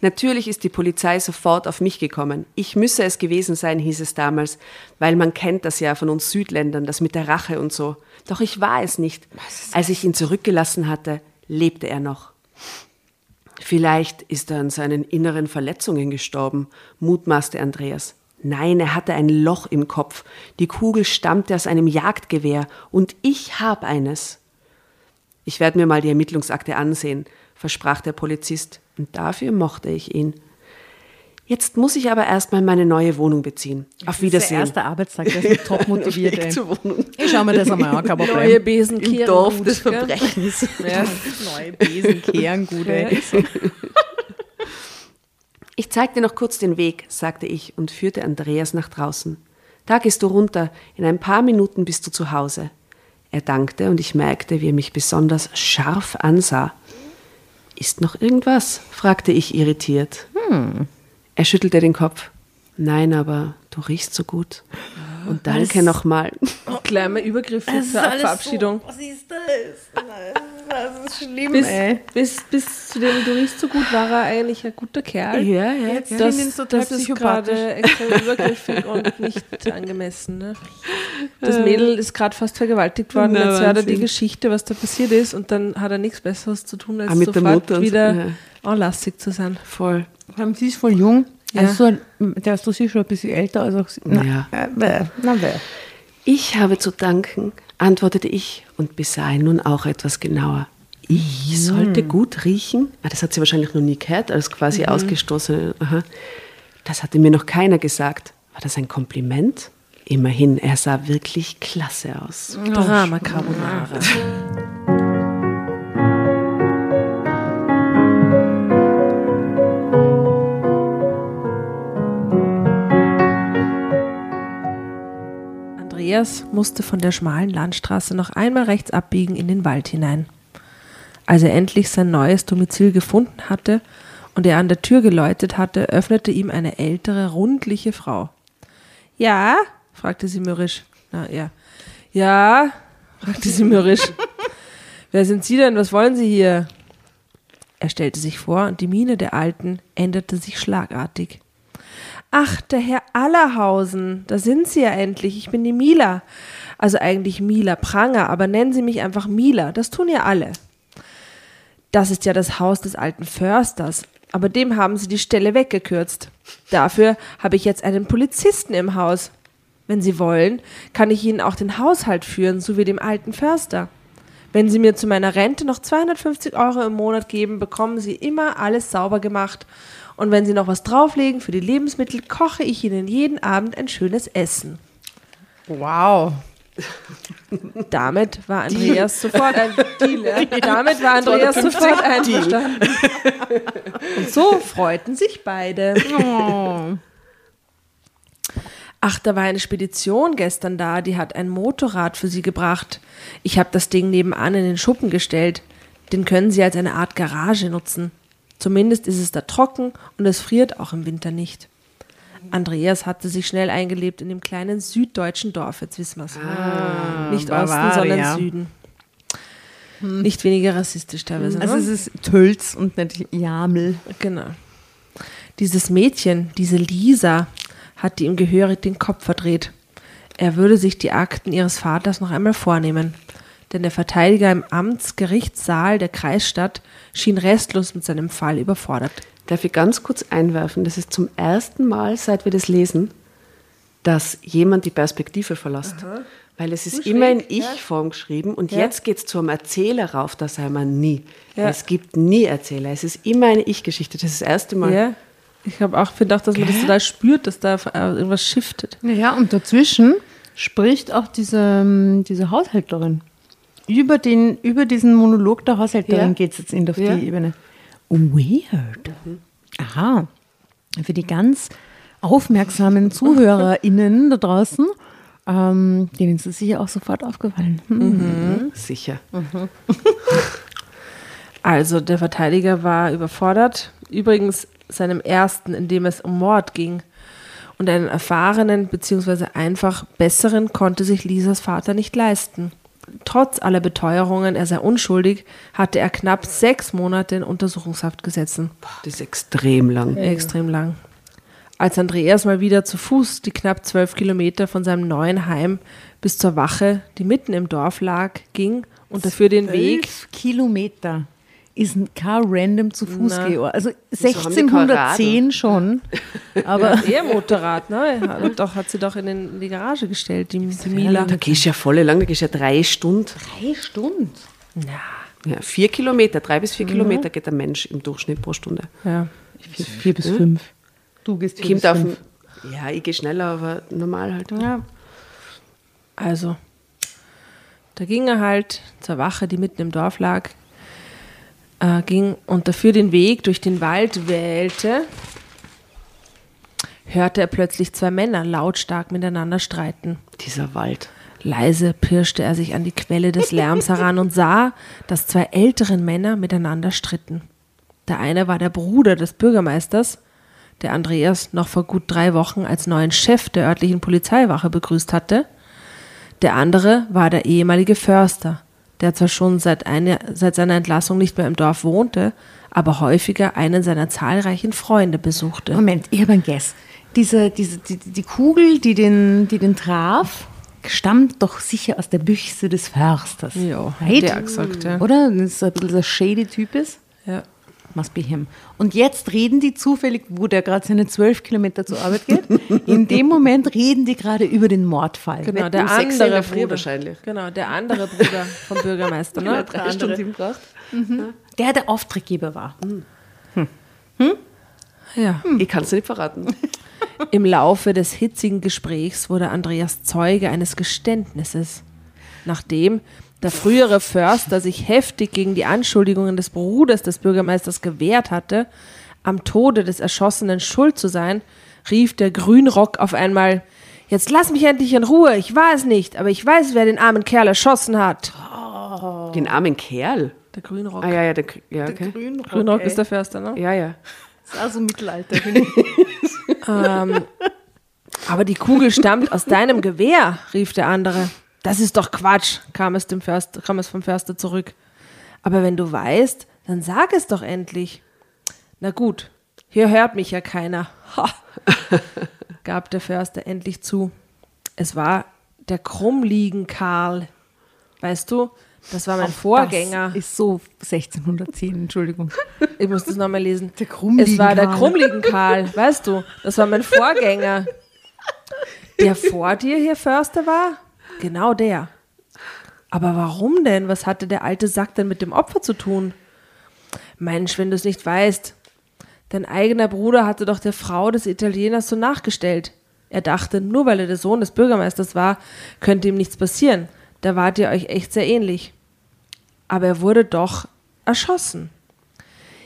Speaker 4: Natürlich ist die Polizei sofort auf mich gekommen. Ich müsse es gewesen sein, hieß es damals, weil man kennt das ja von uns Südländern, das mit der Rache und so. Doch ich war es nicht. Als ich ihn zurückgelassen hatte, lebte er noch. Vielleicht ist er an seinen inneren Verletzungen gestorben, mutmaßte Andreas. Nein, er hatte ein Loch im Kopf. Die Kugel stammte aus einem Jagdgewehr und ich habe eines. Ich werde mir mal die Ermittlungsakte ansehen, versprach der Polizist, und dafür mochte ich ihn. Jetzt muss ich aber erstmal meine neue Wohnung beziehen. Auf
Speaker 1: Das ist
Speaker 4: Wiedersehen.
Speaker 1: der erste Arbeitstag, der ist top motiviert,
Speaker 4: Weg
Speaker 1: ey.
Speaker 4: zur Wohnung.
Speaker 1: Ich schau mir das einmal an, kein
Speaker 2: Neue
Speaker 1: Problem.
Speaker 2: Besen
Speaker 4: Im Dorf des Verbrechens.
Speaker 2: Ja.
Speaker 1: Neue Besen kehren gut, ey.
Speaker 4: Ich zeig dir noch kurz den Weg, sagte ich und führte Andreas nach draußen. Da gehst du runter, in ein paar Minuten bist du zu Hause. Er dankte und ich merkte, wie er mich besonders scharf ansah. Ist noch irgendwas? fragte ich irritiert. Er schüttelte den Kopf. Nein, aber du riechst so gut. Und danke nochmal.
Speaker 2: Gleich mal Übergriffe zur Verabschiedung.
Speaker 1: was ist das? Das ist schlimm,
Speaker 2: Bis, bis, bis zu dem, du riechst so gut, war er eigentlich ein guter Kerl.
Speaker 4: Ja, ja.
Speaker 1: Jetzt
Speaker 4: ja.
Speaker 2: Das, das ist
Speaker 1: psychopathisch.
Speaker 2: gerade extrem übergriffig und nicht angemessen. Ne? Das Mädel ist gerade fast vergewaltigt worden.
Speaker 4: Na,
Speaker 2: Jetzt hört er die. Geschichte, was da passiert ist, und dann hat er nichts Besseres zu tun, als
Speaker 4: Ah, mit der
Speaker 2: sofort
Speaker 4: Mutter und so,
Speaker 2: wieder
Speaker 4: ja.
Speaker 2: anlassig zu sein.
Speaker 4: Voll.
Speaker 1: Vor allem, sie ist voll jung.
Speaker 2: Ja.
Speaker 1: Also, der ist du schon ein bisschen älter. Also, na,
Speaker 4: Ja.
Speaker 1: äh, na, bäh.
Speaker 4: Ich habe zu danken, antwortete ich und besah ihn nun auch etwas genauer. Ich sollte gut riechen? Ah, das hat sie wahrscheinlich noch nie gehört, als quasi ausgestoßene. Aha. Das hatte mir noch keiner gesagt. War das ein Kompliment? Immerhin, er sah wirklich klasse aus.
Speaker 2: Drama Carbonara. Andreas musste von der schmalen Landstraße noch einmal rechts abbiegen in den Wald hinein. Als er endlich sein neues Domizil gefunden hatte und er an der Tür geläutet hatte, öffnete ihm eine ältere, rundliche Frau. Ja? fragte sie mürrisch. Na, ja. Ja? fragte sie mürrisch. Wer sind Sie denn? Was wollen Sie hier? Er stellte sich vor und die Miene der Alten änderte sich schlagartig. Ach, der Herr Allerhausen, da sind Sie ja endlich. Ich bin die Mila. Also eigentlich Mila Pranger, aber nennen Sie mich einfach Mila. Das tun ja alle. Das ist ja das Haus des alten Försters, aber dem haben sie die Stelle weggekürzt. Dafür habe ich jetzt einen Polizisten im Haus. Wenn Sie wollen, kann ich Ihnen auch den Haushalt führen, so wie dem alten Förster. Wenn Sie mir zu meiner Rente noch 250 Euro im Monat geben, bekommen Sie immer alles sauber gemacht. Und wenn Sie noch was drauflegen für die Lebensmittel, koche ich Ihnen jeden Abend ein schönes Essen.
Speaker 1: Wow.
Speaker 2: Damit war Andreas sofort ein Deal. Ja. Damit war Andreas sofort einverstanden. Und so freuten sich beide. Ach, da war eine Spedition gestern da, die hat ein Motorrad für sie gebracht. Ich habe das Ding nebenan in den Schuppen gestellt. Den können sie als eine Art Garage nutzen. Zumindest ist es da trocken und es friert auch im Winter nicht. Andreas hatte sich schnell eingelebt in dem kleinen süddeutschen Dorf, jetzt wissen wir es. Nicht Osten,
Speaker 1: Bavaria.
Speaker 2: sondern Süden. Nicht weniger rassistisch teilweise.
Speaker 1: Also,
Speaker 2: ne?
Speaker 1: es ist Tölz und nicht Jamel.
Speaker 2: Genau. Dieses Mädchen, diese Lisa, hatte ihm gehörig den Kopf verdreht. Er würde sich die Akten ihres Vaters noch einmal vornehmen. Denn der Verteidiger im Amtsgerichtssaal der Kreisstadt schien restlos mit seinem Fall überfordert.
Speaker 4: Darf ich ganz kurz einwerfen, das ist zum ersten Mal, seit wir das lesen, dass jemand die Perspektive verlässt. Weil es ist immer in Ich-Form geschrieben und
Speaker 2: Ja.
Speaker 4: jetzt geht es zum Erzähler rauf, da sei man nie.
Speaker 2: Ja.
Speaker 4: Es gibt nie Erzähler, es ist immer eine Ich-Geschichte. Das ist das erste Mal.
Speaker 2: Ich habe auch finde auch, dass man das total spürt, dass da irgendwas shiftet.
Speaker 1: Ja, und dazwischen spricht auch diese, ähm, diese Haushälterin. Über, den, über diesen Monolog der Haushälterin
Speaker 4: Ja.
Speaker 1: geht es jetzt in auf
Speaker 4: Ja.
Speaker 1: die Ebene. Weird. Aha. Für die ganz aufmerksamen ZuhörerInnen da draußen, ähm, denen ist es sicher auch sofort aufgefallen. Hm.
Speaker 4: Sicher.
Speaker 2: Also der Verteidiger war überfordert. Übrigens seinem ersten, in dem es um Mord ging. Und einen erfahrenen bzw. einfach besseren konnte sich Lisas Vater nicht leisten. Trotz aller Beteuerungen, er sei unschuldig, hatte er knapp sechs Monate in Untersuchungshaft gesessen.
Speaker 4: Das ist extrem lang.
Speaker 2: Extrem lang. Als Andreas mal wieder zu Fuß die knapp zwölf Kilometer von seinem neuen Heim bis zur Wache, die mitten im Dorf lag, ging und dafür den Weg
Speaker 1: Kilometer ist ein kein random zu Fuß
Speaker 2: Na.
Speaker 1: gehen. Also
Speaker 4: haben die kein
Speaker 1: 1610 schon, aber
Speaker 2: Eher Motorrad, ne? Hat, doch, hat sie doch in, den, in die Garage gestellt, die, die Mila.
Speaker 4: Da gehst du ja voll lang, da gehst du ja drei Stunden.
Speaker 1: drei Stunden.
Speaker 4: Ja, vier Kilometer, drei bis vier Kilometer geht der Mensch im Durchschnitt pro Stunde.
Speaker 2: Ja.
Speaker 1: Vier, vier bis fünf. Du gehst vier
Speaker 4: Kommt
Speaker 1: bis
Speaker 4: auf
Speaker 1: fünf.
Speaker 4: ja, ich gehe schneller, aber normal halt.
Speaker 1: Ja.
Speaker 2: Also, da ging er halt zur Wache, die mitten im Dorf lag, äh, ging und dafür den Weg durch den Wald wählte, hörte er plötzlich zwei Männer lautstark miteinander streiten.
Speaker 4: Dieser Wald.
Speaker 2: Leise pirschte er sich an die Quelle des Lärms heran und sah, dass zwei ältere Männer miteinander stritten. Der eine war der Bruder des Bürgermeisters, der Andreas noch vor gut drei Wochen als neuen Chef der örtlichen Polizeiwache begrüßt hatte. Der andere war der ehemalige Förster, der zwar schon seit, eine, seit seiner Entlassung nicht mehr im Dorf wohnte, aber häufiger einen seiner zahlreichen Freunde besuchte.
Speaker 1: Moment, ich habe einen Guess. Diese, diese, die, die Kugel, die den, die den traf, stammt doch sicher aus der Büchse des Försters.
Speaker 2: Ja,
Speaker 1: right?
Speaker 2: der gesagt, ja.
Speaker 1: Oder? Das ist ein bisschen so ein shady Typ ist.
Speaker 2: Ja.
Speaker 1: Must be him. Und jetzt reden die zufällig, wo der gerade seine zwölf Kilometer zur Arbeit geht. In dem Moment reden die gerade über den Mordfall.
Speaker 2: Genau, der andere
Speaker 4: der Früh
Speaker 2: Bruder.
Speaker 4: wahrscheinlich.
Speaker 2: Genau, der andere Bruder vom Bürgermeister. Ne?
Speaker 4: Drei
Speaker 2: Der
Speaker 4: Stunden
Speaker 2: andere.
Speaker 4: sieben gebracht.
Speaker 1: Der der Auftraggeber war.
Speaker 2: Ja.
Speaker 4: Ich kann es nicht verraten.
Speaker 2: Im Laufe des hitzigen Gesprächs wurde Andreas Zeuge eines Geständnisses. Nachdem der frühere Förster sich heftig gegen die Anschuldigungen des Bruders des Bürgermeisters gewehrt hatte, am Tode des Erschossenen schuld zu sein, rief der Grünrock auf einmal: Jetzt lass mich endlich in Ruhe, ich war es nicht, aber ich weiß, wer den armen Kerl erschossen hat.
Speaker 4: Den armen Kerl.
Speaker 2: Der Grünrock.
Speaker 4: Ah ja, ja, der, ja, okay.
Speaker 1: Grünrock,
Speaker 2: Grünrock ist der Förster, ne?
Speaker 4: ja, ja.
Speaker 1: Das ist also Mittelalter. ich.
Speaker 2: Aber die Kugel stammt aus deinem Gewehr, rief der andere. Das ist doch Quatsch, kam es, dem Förster, kam es vom Förster zurück. Aber wenn du weißt, dann sag es doch endlich. Na gut, hier hört mich ja keiner. Ha, gab der Förster endlich zu. Es war der Krummliegen Karl. Weißt du, das war mein Vorgänger.
Speaker 1: Das ist so 1610, Entschuldigung.
Speaker 2: Ich muss das nochmal lesen.
Speaker 1: Der Krummliegen
Speaker 2: Es war der. Krummliegen Karl, weißt du, das war mein Vorgänger. Der vor dir hier Förster war? Genau der. Aber warum denn? Was hatte der alte Sack denn mit dem Opfer zu tun? Mensch, wenn du es nicht weißt. Dein eigener Bruder hatte doch der Frau des Italieners so nachgestellt. Er dachte, nur weil er der Sohn des Bürgermeisters war, könnte ihm nichts passieren. Da wart ihr euch echt sehr ähnlich. Aber er wurde doch erschossen.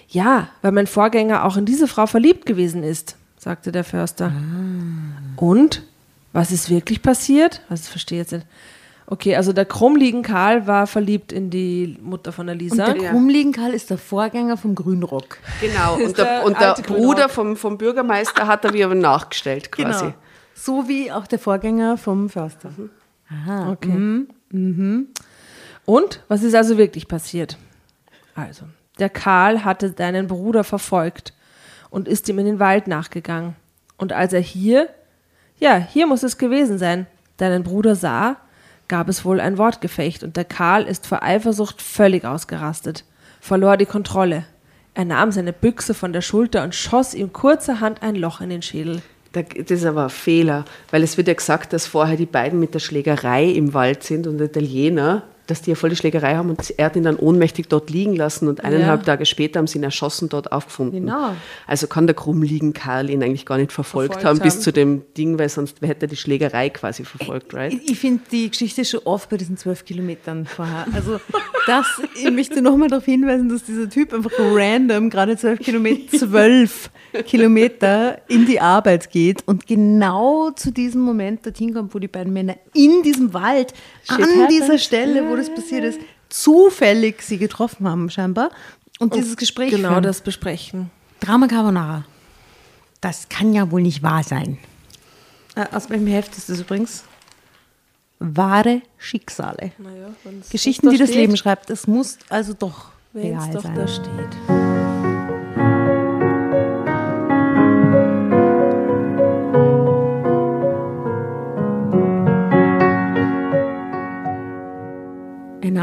Speaker 2: Ja, weil mein Vorgänger auch in diese Frau verliebt gewesen ist, sagte der Förster. Und? Was ist wirklich passiert? Was ich verstehe jetzt nicht. Okay, also der krummliegen Karl war verliebt in die Mutter von der
Speaker 1: Und der Krummliegen Karl ist der Vorgänger vom Grünrock.
Speaker 4: Genau. Und der,
Speaker 2: der
Speaker 4: und der Bruder vom, vom Bürgermeister hat er wie aber nachgestellt quasi.
Speaker 1: Genau. So wie auch der Vorgänger vom Förster. Aha.
Speaker 2: Okay. Und was ist also wirklich passiert? Also, der Karl hatte deinen Bruder verfolgt und ist ihm in den Wald nachgegangen. Und als er hier, ja, hier muss es gewesen sein, deinen Bruder sah, gab es wohl ein Wortgefecht und der Karl ist vor Eifersucht völlig ausgerastet, verlor die Kontrolle. Er nahm seine Büchse von der Schulter und schoss ihm kurzerhand ein Loch in den Schädel.
Speaker 4: Da- Das ist aber ein Fehler, weil es wird ja gesagt, dass vorher die beiden mit der Schlägerei im Wald sind und der Italiener, dass die ja voll die Schlägerei haben und er hat ihn dann ohnmächtig dort liegen lassen und eineinhalb
Speaker 2: Ja.
Speaker 4: Tage später haben sie ihn erschossen dort aufgefunden.
Speaker 1: Genau.
Speaker 4: Also kann der krumm liegen Karl ihn eigentlich gar nicht verfolgt,
Speaker 2: Verfolgt
Speaker 4: haben, bis
Speaker 2: haben.
Speaker 4: zu dem Ding, weil sonst hätte er die Schlägerei quasi verfolgt, right?
Speaker 1: Ich, ich finde die Geschichte schon oft bei diesen zwölf Kilometern vorher. Also das, ich möchte nochmal darauf hinweisen, dass dieser Typ einfach random gerade zwölf Kilometer, zwölf Kilometer in die Arbeit geht und genau zu diesem Moment dorthin kommt, wo die beiden Männer in diesem Wald an
Speaker 4: happens.
Speaker 1: dieser Stelle, wo das passiert ist, zufällig sie getroffen haben scheinbar und dieses Gespräch
Speaker 2: Genau
Speaker 1: führen.
Speaker 2: das besprechen.
Speaker 1: Drama Carbonara. Das kann ja wohl nicht wahr sein. Äh, aus welchem Heft ist das übrigens? Wahre Schicksale.
Speaker 2: Wenn's-
Speaker 1: Geschichten, die
Speaker 2: da
Speaker 1: das Leben schreibt. Das muss also doch
Speaker 2: Wenn es
Speaker 1: real
Speaker 2: doch
Speaker 1: sein.
Speaker 2: da steht.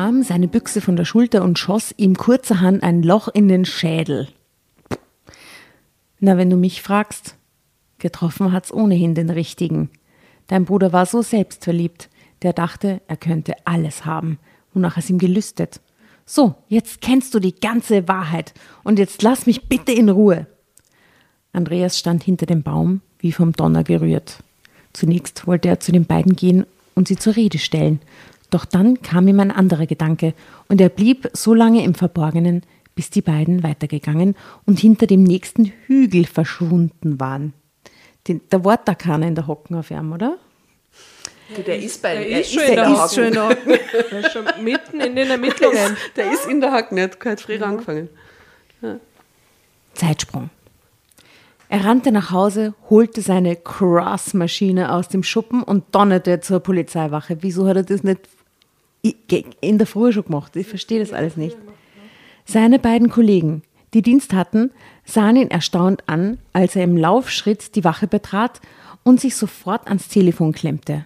Speaker 1: Nahm seine Büchse von der Schulter und schoss ihm kurzerhand ein Loch in den Schädel. Na, wenn du mich fragst, getroffen hat's ohnehin den Richtigen. Dein Bruder war so selbstverliebt, der dachte, er könnte alles haben, wonach es ihm gelüstet. So, jetzt kennst du die ganze Wahrheit und jetzt lass mich bitte in Ruhe. Andreas stand hinter dem Baum, wie vom Donner gerührt. Zunächst wollte er zu den beiden gehen und sie zur Rede stellen. Doch dann kam ihm ein anderer Gedanke und er blieb so lange im Verborgenen, bis die beiden weitergegangen und hinter dem nächsten Hügel verschwunden waren. Den, da war da keiner in der Hocken auf ihm, oder?
Speaker 4: Du, der ist bei
Speaker 2: Der
Speaker 4: er
Speaker 2: ist schon
Speaker 4: in
Speaker 2: in der
Speaker 4: der.
Speaker 2: Haken.
Speaker 1: in der Hocken.
Speaker 2: Der ist schon mitten in den
Speaker 4: Der
Speaker 2: Ermittlungen.
Speaker 4: ist, der ist in der Haken, der hat gerade früher angefangen.
Speaker 1: Zeitsprung. Er rannte nach Hause, holte seine Cross-Maschine aus dem Schuppen und donnerte zur Polizeiwache. Wieso hat er das nicht in der Früh schon gemacht? Ich verstehe das alles nicht. Seine beiden Kollegen, die Dienst hatten, sahen ihn erstaunt an, als er im Laufschritt die Wache betrat und sich sofort ans Telefon klemmte.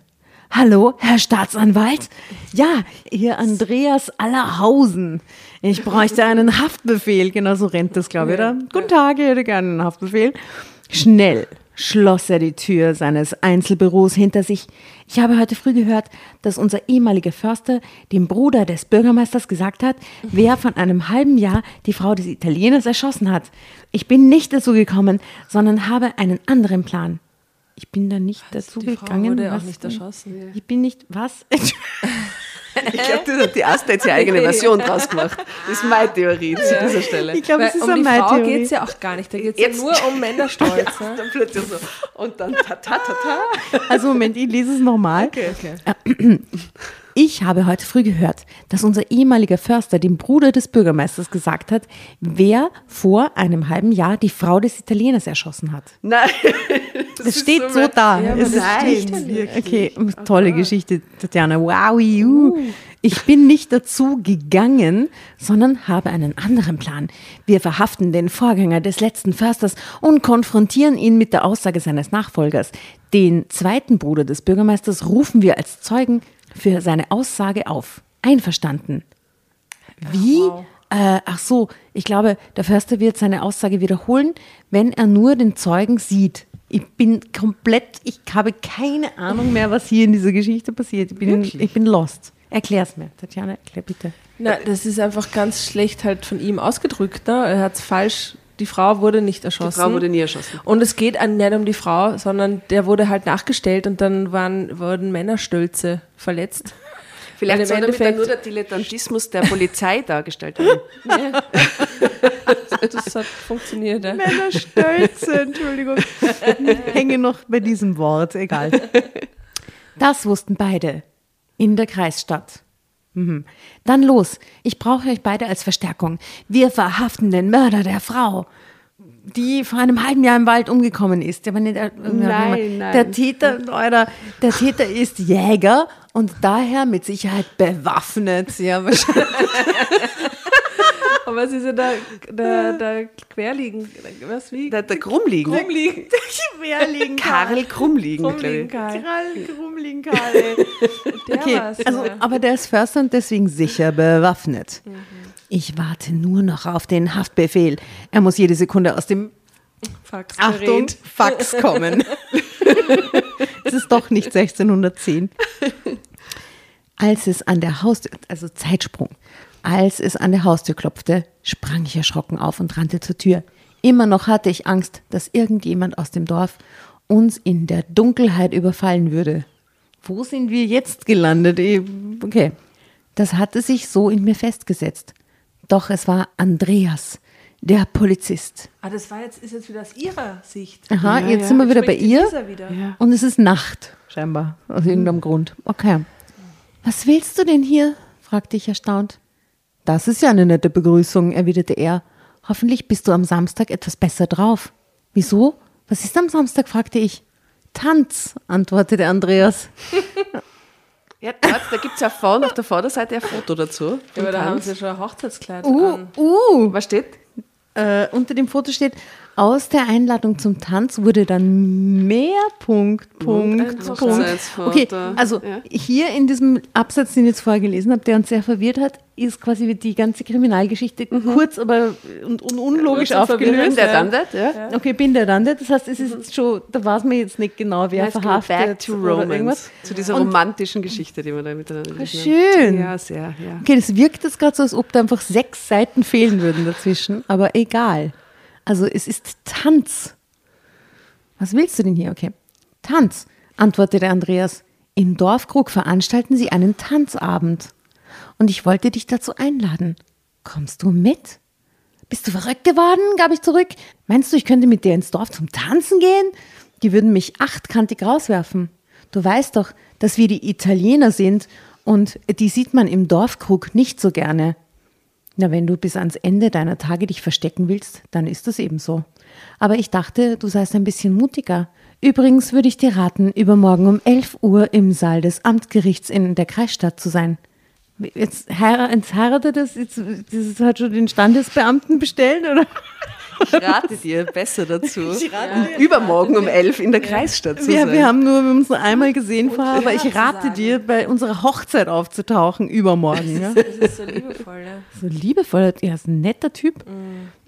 Speaker 1: Hallo, Herr Staatsanwalt? Ja, hier Andreas Allerhausen. Ich bräuchte einen Haftbefehl. Genau so rennt das, glaube ich, oder? Guten Tag, ich hätte gerne einen Haftbefehl. Schnell schloss er die Tür seines Einzelbüros hinter sich. Ich habe heute früh gehört, dass unser ehemaliger Förster dem Bruder des Bürgermeisters gesagt hat, wer von einem halben Jahr die Frau des Italieners erschossen hat. Ich bin nicht dazu gekommen, sondern habe einen anderen Plan. Ich bin da nicht dazu
Speaker 2: die Frau
Speaker 1: gegangen.
Speaker 2: wurde auch
Speaker 1: was-
Speaker 2: nicht erschossen.
Speaker 1: Ich bin nicht, was?
Speaker 4: Ich glaube, das hat die Asta jetzt ihre eigene Version draus gemacht. Das ist meine Theorie zu dieser Stelle.
Speaker 1: Ich glaube, es ist
Speaker 2: um
Speaker 1: eine
Speaker 2: die Frau geht es ja auch gar nicht. Da geht es ja
Speaker 4: Jetzt-
Speaker 2: nur um Männerstolz. ne?
Speaker 4: Dann plötzlich so. Und dann ta ta ta ta.
Speaker 1: Also Moment, ich lese es nochmal.
Speaker 2: Okay, okay.
Speaker 1: Ich habe heute früh gehört, dass unser ehemaliger Förster dem Bruder des Bürgermeisters gesagt hat, wer vor einem halben Jahr die Frau des Italieners erschossen hat.
Speaker 4: Nein.
Speaker 1: Das, steht so, da.
Speaker 2: Ja,
Speaker 1: es
Speaker 2: das
Speaker 1: ist. Okay, tolle Geschichte, Tatjana. Wow, you. Ich bin nicht dazu gegangen, sondern habe einen anderen Plan. Wir verhaften den Vorgänger des letzten Försters und konfrontieren ihn mit der Aussage seines Nachfolgers. Den zweiten Bruder des Bürgermeisters rufen wir als Zeugen für seine Aussage auf. Einverstanden. Wie? Äh, ach so, ich glaube, der Förster wird seine Aussage wiederholen, wenn er nur den Zeugen sieht. Ich bin komplett, ich habe keine Ahnung mehr, was hier in dieser Geschichte passiert. Ich bin, ich bin lost. Erklär's mir, Tatjana, erklär bitte.
Speaker 2: Na, das ist einfach ganz schlecht halt von ihm ausgedrückt. Ne? Er hat es falsch. Die Frau wurde nicht
Speaker 4: Die
Speaker 2: erschossen.
Speaker 4: Frau wurde nie erschossen.
Speaker 2: Und es geht an- nicht um die Frau, sondern der wurde halt nachgestellt und dann waren, wurden Männerstölze verletzt.
Speaker 4: Vielleicht soll damit dann nur der Dilettantismus der Polizei dargestellt werden.
Speaker 2: Das hat funktioniert. Ja.
Speaker 1: Männerstölze, Entschuldigung. Hänge noch bei diesem Wort, egal. Das wussten beide in der Kreisstadt. Mhm. Dann los, ich brauche euch beide als Verstärkung. Wir verhaften den Mörder der Frau, die vor einem halben Jahr im Wald umgekommen ist. Aber nicht, äh,
Speaker 4: Nein, nein.
Speaker 1: Der Täter, oder, der Täter ist Jäger und daher mit Sicherheit bewaffnet. Ja, wahrscheinlich.
Speaker 2: Aber es ist ja der, der, der Querliegen. Was wie?
Speaker 4: Der, der Krummliegen.
Speaker 2: Krummliegen.
Speaker 1: Querliegen,
Speaker 4: Karl Krummliegen.
Speaker 2: Krummliegen, Karl.
Speaker 1: Karl, Krummliegen, Karl.
Speaker 2: Der
Speaker 1: Okay, also,
Speaker 2: ja.
Speaker 1: aber der ist Förster und deswegen sicher bewaffnet. Ich warte nur noch auf den Haftbefehl. Er muss jede Sekunde aus dem
Speaker 2: Faxgerät.
Speaker 1: Achtung, Fax kommen. es ist doch nicht 1610. Als es an der Haustür, also Zeitsprung, als es an der Haustür klopfte, sprang ich erschrocken auf und rannte zur Tür. Immer noch hatte ich Angst, dass irgendjemand aus dem Dorf uns in der Dunkelheit überfallen würde. Wo sind wir jetzt gelandet? Ich- Okay. Das hatte sich so in mir festgesetzt. Doch es war Andreas, der Polizist.
Speaker 2: Ah, das war jetzt, ist jetzt wieder aus ihrer Sicht.
Speaker 1: Aha,
Speaker 4: Ja,
Speaker 1: jetzt
Speaker 4: ja.
Speaker 1: sind wir wieder bei ihr.
Speaker 2: Wieder.
Speaker 4: Ja.
Speaker 1: Und es ist Nacht, scheinbar, aus irgendeinem Grund. Okay. Was willst du denn hier? fragte ich erstaunt. Das ist ja eine nette Begrüßung, erwiderte er. Hoffentlich bist du am Samstag etwas besser drauf. Wieso? Was ist am Samstag? fragte ich. Tanz, antwortete Andreas.
Speaker 4: Ja, dort, da gibt es ja vorne auf der Vorderseite ein Foto dazu.
Speaker 2: Ja, aber da haben
Speaker 4: Tanz.
Speaker 2: sie schon ein Hochzeitskleid
Speaker 1: Uh,
Speaker 2: an.
Speaker 1: uh.
Speaker 4: Was steht?
Speaker 1: Äh, unter dem Foto steht, aus der Einladung zum Tanz wurde dann mehr Punkt, Punkt, Punkt. Okay, also
Speaker 4: Ja.
Speaker 1: hier in diesem Absatz, den ich jetzt vorher gelesen habe, der uns sehr verwirrt hat, ist quasi die ganze Kriminalgeschichte kurz, aber und, und unlogisch
Speaker 2: und
Speaker 1: aufgelöst.
Speaker 2: verwirrend,
Speaker 4: Der
Speaker 2: ja.
Speaker 4: dann das, ja?
Speaker 1: Okay, bin der dann der. Das heißt, es ist jetzt schon, da weiß man jetzt nicht genau, wer
Speaker 4: go
Speaker 1: verhaftet
Speaker 4: back to
Speaker 1: oder
Speaker 4: romance.
Speaker 1: irgendwas.
Speaker 4: Zu dieser
Speaker 1: Und-
Speaker 4: romantischen Geschichte, die wir da miteinander gelesen haben.
Speaker 1: schön.
Speaker 4: Ja, sehr, ja.
Speaker 1: Okay, das wirkt jetzt gerade so, als ob da einfach sechs Seiten fehlen würden dazwischen, aber egal. Also es ist Tanz. Was willst du denn hier? Okay. Tanz, antwortete Andreas. Im Dorfkrug veranstalten sie einen Tanzabend. Und ich wollte dich dazu einladen. Kommst du mit? Bist du verrückt geworden? gab ich zurück. Meinst du, ich könnte mit dir ins Dorf zum Tanzen gehen? Die würden mich achtkantig rauswerfen. Du weißt doch, dass wir die Italiener sind und die sieht man im Dorfkrug nicht so gerne. Na, wenn du bis ans Ende deiner Tage dich verstecken willst, dann ist das eben so. Aber ich dachte, du seist ein bisschen mutiger. Übrigens würde ich dir raten, übermorgen um 11 Uhr im Saal des Amtsgerichts in der Kreisstadt zu sein. Jetzt, heir jetzt heiratet das, jetzt, das hat schon den Standesbeamten bestellt, oder?
Speaker 4: Ich rate dir besser dazu, um übermorgen um 11 in der Kreisstadt zu
Speaker 1: Wir,
Speaker 4: sein.
Speaker 1: wir haben nur wir haben uns nur einmal gesehen vorher, aber ich rate dir, bei unserer Hochzeit aufzutauchen übermorgen. Ja?
Speaker 2: Das ist so liebevoll, ja.
Speaker 1: So liebevoll, er ist ein netter Typ.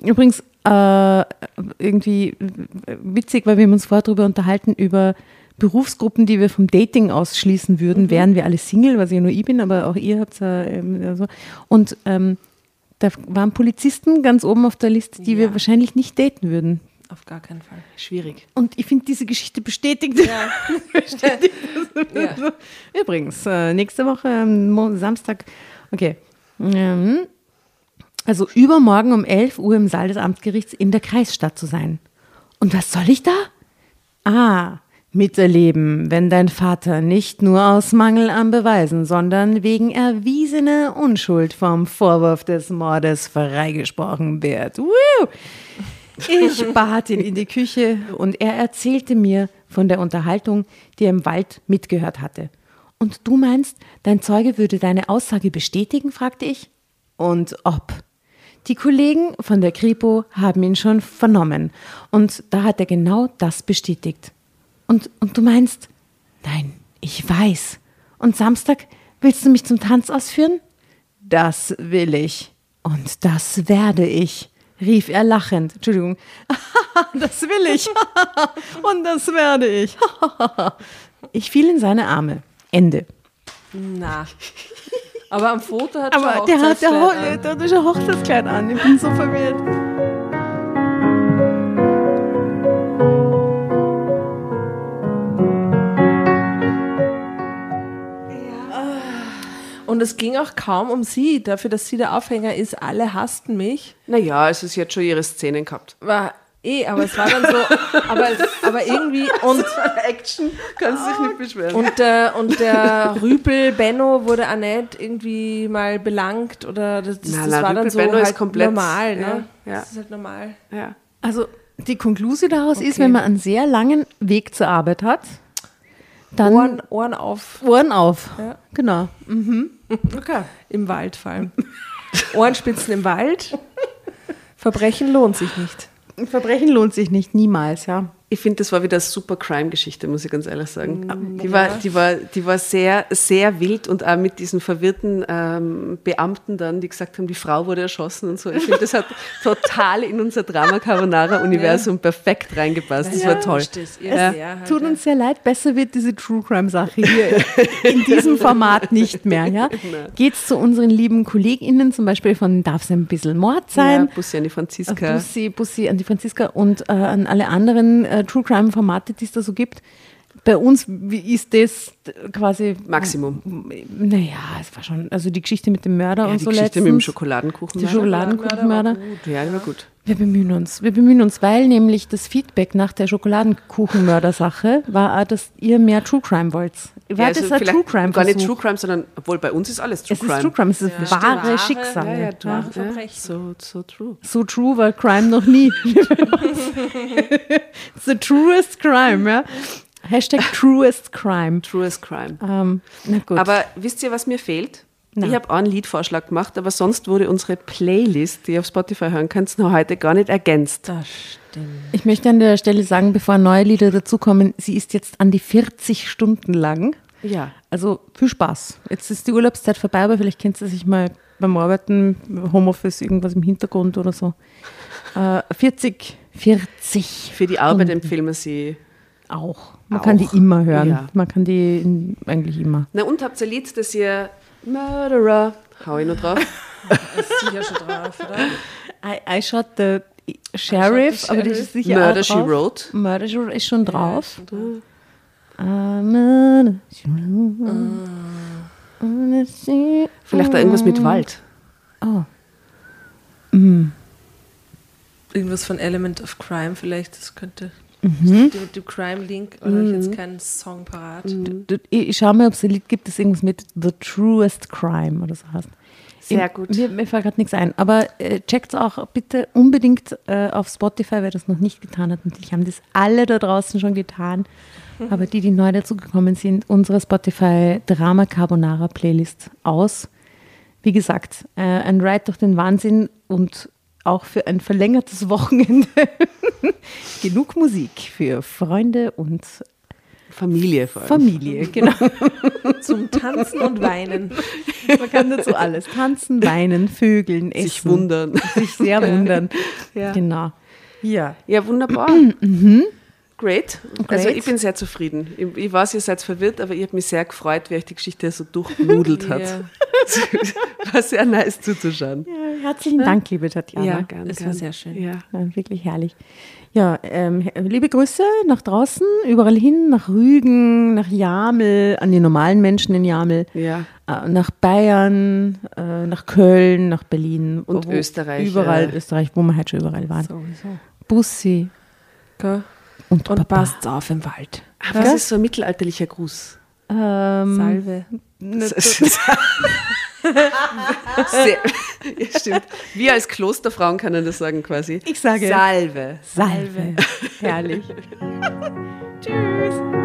Speaker 1: Übrigens, äh, irgendwie witzig, weil wir haben uns vorher darüber unterhalten, über Berufsgruppen, die wir vom Dating ausschließen würden, wären wir alle Single, was ja nur ich bin, aber auch ihr habt ja ähm, ja so. Und ähm, da waren Polizisten ganz oben auf der Liste, die wir
Speaker 2: Ja.
Speaker 1: wahrscheinlich nicht daten würden.
Speaker 2: Auf gar keinen Fall.
Speaker 4: Schwierig.
Speaker 1: Und ich finde, diese Geschichte bestätigt.
Speaker 2: Ja.
Speaker 1: bestätigt das.
Speaker 2: Ja.
Speaker 1: Übrigens, äh, nächste Woche, ähm, Samstag, okay. Ähm, also übermorgen um 11 Uhr im Saal des Amtsgerichts in der Kreisstadt zu sein. Und was soll ich da? Ah, miterleben, wenn dein Vater nicht nur aus Mangel an Beweisen, sondern wegen erwiesener Unschuld vom Vorwurf des Mordes freigesprochen wird. Woo! Ich bat ihn in die Küche und er erzählte mir von der Unterhaltung, die er im Wald mitgehört hatte. Und du meinst, dein Zeuge würde deine Aussage bestätigen? fragte ich. Und ob. Die Kollegen von der Kripo haben ihn schon vernommen. Und da hat er genau das bestätigt. Und, und du meinst, nein, ich weiß. Und Samstag willst du mich zum Tanz ausführen? Das will ich. Und das werde ich, rief er lachend. Entschuldigung. das will ich. Und das werde ich. ich fiel in seine Arme. Ende.
Speaker 2: Na. Aber am Foto hat
Speaker 1: Aber
Speaker 2: schon
Speaker 1: der hat, der, der schon Hochzeitskleid an. Ich bin so verwirrt.
Speaker 2: Und es ging auch kaum um sie, dafür, dass sie der Aufhänger ist. Alle hassten mich.
Speaker 4: Naja, also sie hat schon ihre Szenen gehabt.
Speaker 2: War eh, aber es war dann so, aber, aber irgendwie und,
Speaker 4: Action, kannst du dich nicht beschweren.
Speaker 2: und, der, und der Rüpel Benno wurde auch nicht irgendwie mal belangt oder das, das,
Speaker 4: Na,
Speaker 2: das
Speaker 4: na,
Speaker 2: war dann
Speaker 4: Rüpel
Speaker 2: so
Speaker 4: Benno ist
Speaker 2: halt
Speaker 4: komplett-
Speaker 2: normal. Ne?
Speaker 4: ja, ja.
Speaker 2: Das ist halt normal.
Speaker 4: ja.
Speaker 1: Also die Konklusion daraus ist,
Speaker 2: Okay.
Speaker 1: wenn man einen sehr langen Weg zur Arbeit hat, dann
Speaker 2: Ohren, Ohren auf
Speaker 1: Ohren auf.
Speaker 2: Ja.
Speaker 1: Genau.
Speaker 2: Okay. im Wald vor allem. Ohrenspitzen im Wald. Verbrechen lohnt sich nicht.
Speaker 1: Verbrechen lohnt sich nicht, niemals, ja.
Speaker 4: Ich finde, das war wieder eine super Crime-Geschichte, muss ich ganz ehrlich sagen. Die war, die, war, die war sehr, sehr wild und auch mit diesen verwirrten ähm, Beamten dann, die gesagt haben, die Frau wurde erschossen und so. Ich finde, das hat total in unser Drama Carbonara-Universum perfekt reingepasst. Das war toll.
Speaker 2: Das
Speaker 4: Ja.
Speaker 2: halt,
Speaker 1: Tut uns sehr leid, besser wird diese True Crime Sache hier in diesem Format nicht mehr. Ja? Geht's zu unseren lieben KollegInnen, zum Beispiel von Darf es ein bisschen Mord
Speaker 4: Ja,
Speaker 1: sein?
Speaker 4: Bussi an die Franziska.
Speaker 1: Bussi, Bussi an die Franziska und äh, an alle anderen äh, True Crime Formate, die es da so gibt. Bei uns ist das quasi
Speaker 4: Maximum.
Speaker 1: Naja, es war schon, also die Geschichte mit dem Mörder
Speaker 4: Ja,
Speaker 1: und
Speaker 4: die
Speaker 1: so
Speaker 4: Geschichte mit dem
Speaker 1: letztens.
Speaker 4: Schokoladenkuchen.
Speaker 1: Die Schokoladenkuchenmörder.
Speaker 4: Ja, die war gut.
Speaker 1: Wir bemühen uns. Wir bemühen uns, weil nämlich das Feedback nach der Schokoladenkuchenmörder-Sache war, auch, dass ihr mehr True Crime wollt. War
Speaker 4: Ja,
Speaker 1: das
Speaker 4: also
Speaker 1: ein
Speaker 4: vielleicht
Speaker 1: True Crime?
Speaker 4: Gar nicht? True Crime, sondern, obwohl bei uns ist alles True
Speaker 1: Es
Speaker 4: Crime.
Speaker 1: ist True Crime, es ist
Speaker 2: Ja,
Speaker 1: wahre
Speaker 2: stimmt.
Speaker 1: Schicksale.
Speaker 4: Ja, ja,
Speaker 1: Ja.
Speaker 4: wahre
Speaker 2: Verbrechen.
Speaker 4: So, so true.
Speaker 1: So true war Crime noch nie. The truest crime, ja. Hashtag truest crime.
Speaker 4: Truest Crime.
Speaker 1: Ähm, na gut.
Speaker 4: Aber wisst ihr, was mir fehlt?
Speaker 1: Na.
Speaker 4: Ich habe auch einen Liedvorschlag gemacht, aber sonst wurde unsere Playlist, die ihr auf Spotify hören könnt, noch heute gar nicht ergänzt.
Speaker 2: Das stimmt.
Speaker 1: ich möchte an der Stelle sagen, bevor neue Lieder dazukommen, sie ist jetzt an die 40 Stunden lang.
Speaker 4: Ja.
Speaker 1: Also viel Spaß. Jetzt ist die Urlaubszeit vorbei, aber vielleicht kennt sie sich mal beim Arbeiten, Homeoffice, irgendwas im Hintergrund oder so. Äh, 40, 40
Speaker 4: Für die Arbeit empfehlen wir sie.
Speaker 1: auch. Man kann die
Speaker 4: Auch.
Speaker 1: immer hören.
Speaker 4: Ja.
Speaker 1: Man kann die in, eigentlich immer.
Speaker 4: Na und habt ihr ein Lied, das ihr Murderer, hau ich noch drauf.
Speaker 2: Ist sicher schon drauf, oder?
Speaker 1: I, I shot the Sheriff,
Speaker 2: the
Speaker 1: aber das ist sicher
Speaker 4: Murder,
Speaker 1: auch
Speaker 4: She
Speaker 1: drauf.
Speaker 4: Wrote.
Speaker 1: Murder She Wrote ist schon drauf. Ah, She Wrote. Murder, She
Speaker 4: Vielleicht auch irgendwas mit Wald.
Speaker 1: Oh.
Speaker 2: Irgendwas von Element of Crime vielleicht, das könnte.
Speaker 1: Mhm.
Speaker 2: Die mit dem Crime-Link, oder habe ich jetzt keinen Song parat?
Speaker 1: Du- Ich ich schau mal, ob es ein Lied gibt, das irgendwas mit The Truest Crime oder so heißt.
Speaker 5: Sehr gut.
Speaker 1: Mir, mir fällt gerade nichts ein. Aber äh, checkt auch bitte unbedingt äh, auf Spotify, wer das noch nicht getan hat. Natürlich haben das alle da draußen schon getan.
Speaker 5: Mhm.
Speaker 1: Aber die, die neu dazugekommen sind, unsere Spotify Drama Carbonara Playlist aus. Wie gesagt, äh, ein Ride durch den Wahnsinn und auch für ein verlängertes Wochenende genug Musik für Freunde und
Speaker 4: Familie vor allem.
Speaker 1: Familie, genau.
Speaker 2: Zum Tanzen und Weinen.
Speaker 1: Man kann dazu alles tanzen, weinen, vögeln, essen.
Speaker 4: Sich wundern.
Speaker 1: Sich sehr wundern.
Speaker 4: Ja.
Speaker 1: Genau. Ja.
Speaker 4: Ja, wunderbar. Great. Also
Speaker 1: Great.
Speaker 4: ich bin sehr zufrieden. Ich, ich weiß, ihr seid verwirrt, aber ich habe mich sehr gefreut, wie euch die Geschichte so durchnudelt hat.
Speaker 2: Ja.
Speaker 4: War sehr nice zuzuschauen.
Speaker 1: ja herzlichen Dank, liebe Tatjana.
Speaker 4: gern,
Speaker 2: es war sehr schön.
Speaker 4: Ja.
Speaker 1: Ja, wirklich herrlich. Ja, ähm, liebe Grüße nach draußen, überall hin, nach Rügen, nach Jamel, an die normalen Menschen in Jamel,
Speaker 4: Ja.
Speaker 1: äh, nach Bayern, äh, nach Köln, nach Berlin.
Speaker 4: Und Österreich,
Speaker 1: Überall
Speaker 4: ja.
Speaker 1: Österreich, wo wir halt schon überall waren.
Speaker 2: Sowieso.
Speaker 1: Bussi
Speaker 2: Gell?
Speaker 1: Und,
Speaker 2: Und passt auf im Wald.
Speaker 4: Ah, was ist so ein mittelalterlicher Gruß?
Speaker 1: Ähm,
Speaker 2: Salve.
Speaker 4: Sehr, ja, stimmt. Wir als Klosterfrauen können das sagen quasi.
Speaker 1: Ich sage
Speaker 4: Salve.
Speaker 1: Salve. Herrlich. Tschüss.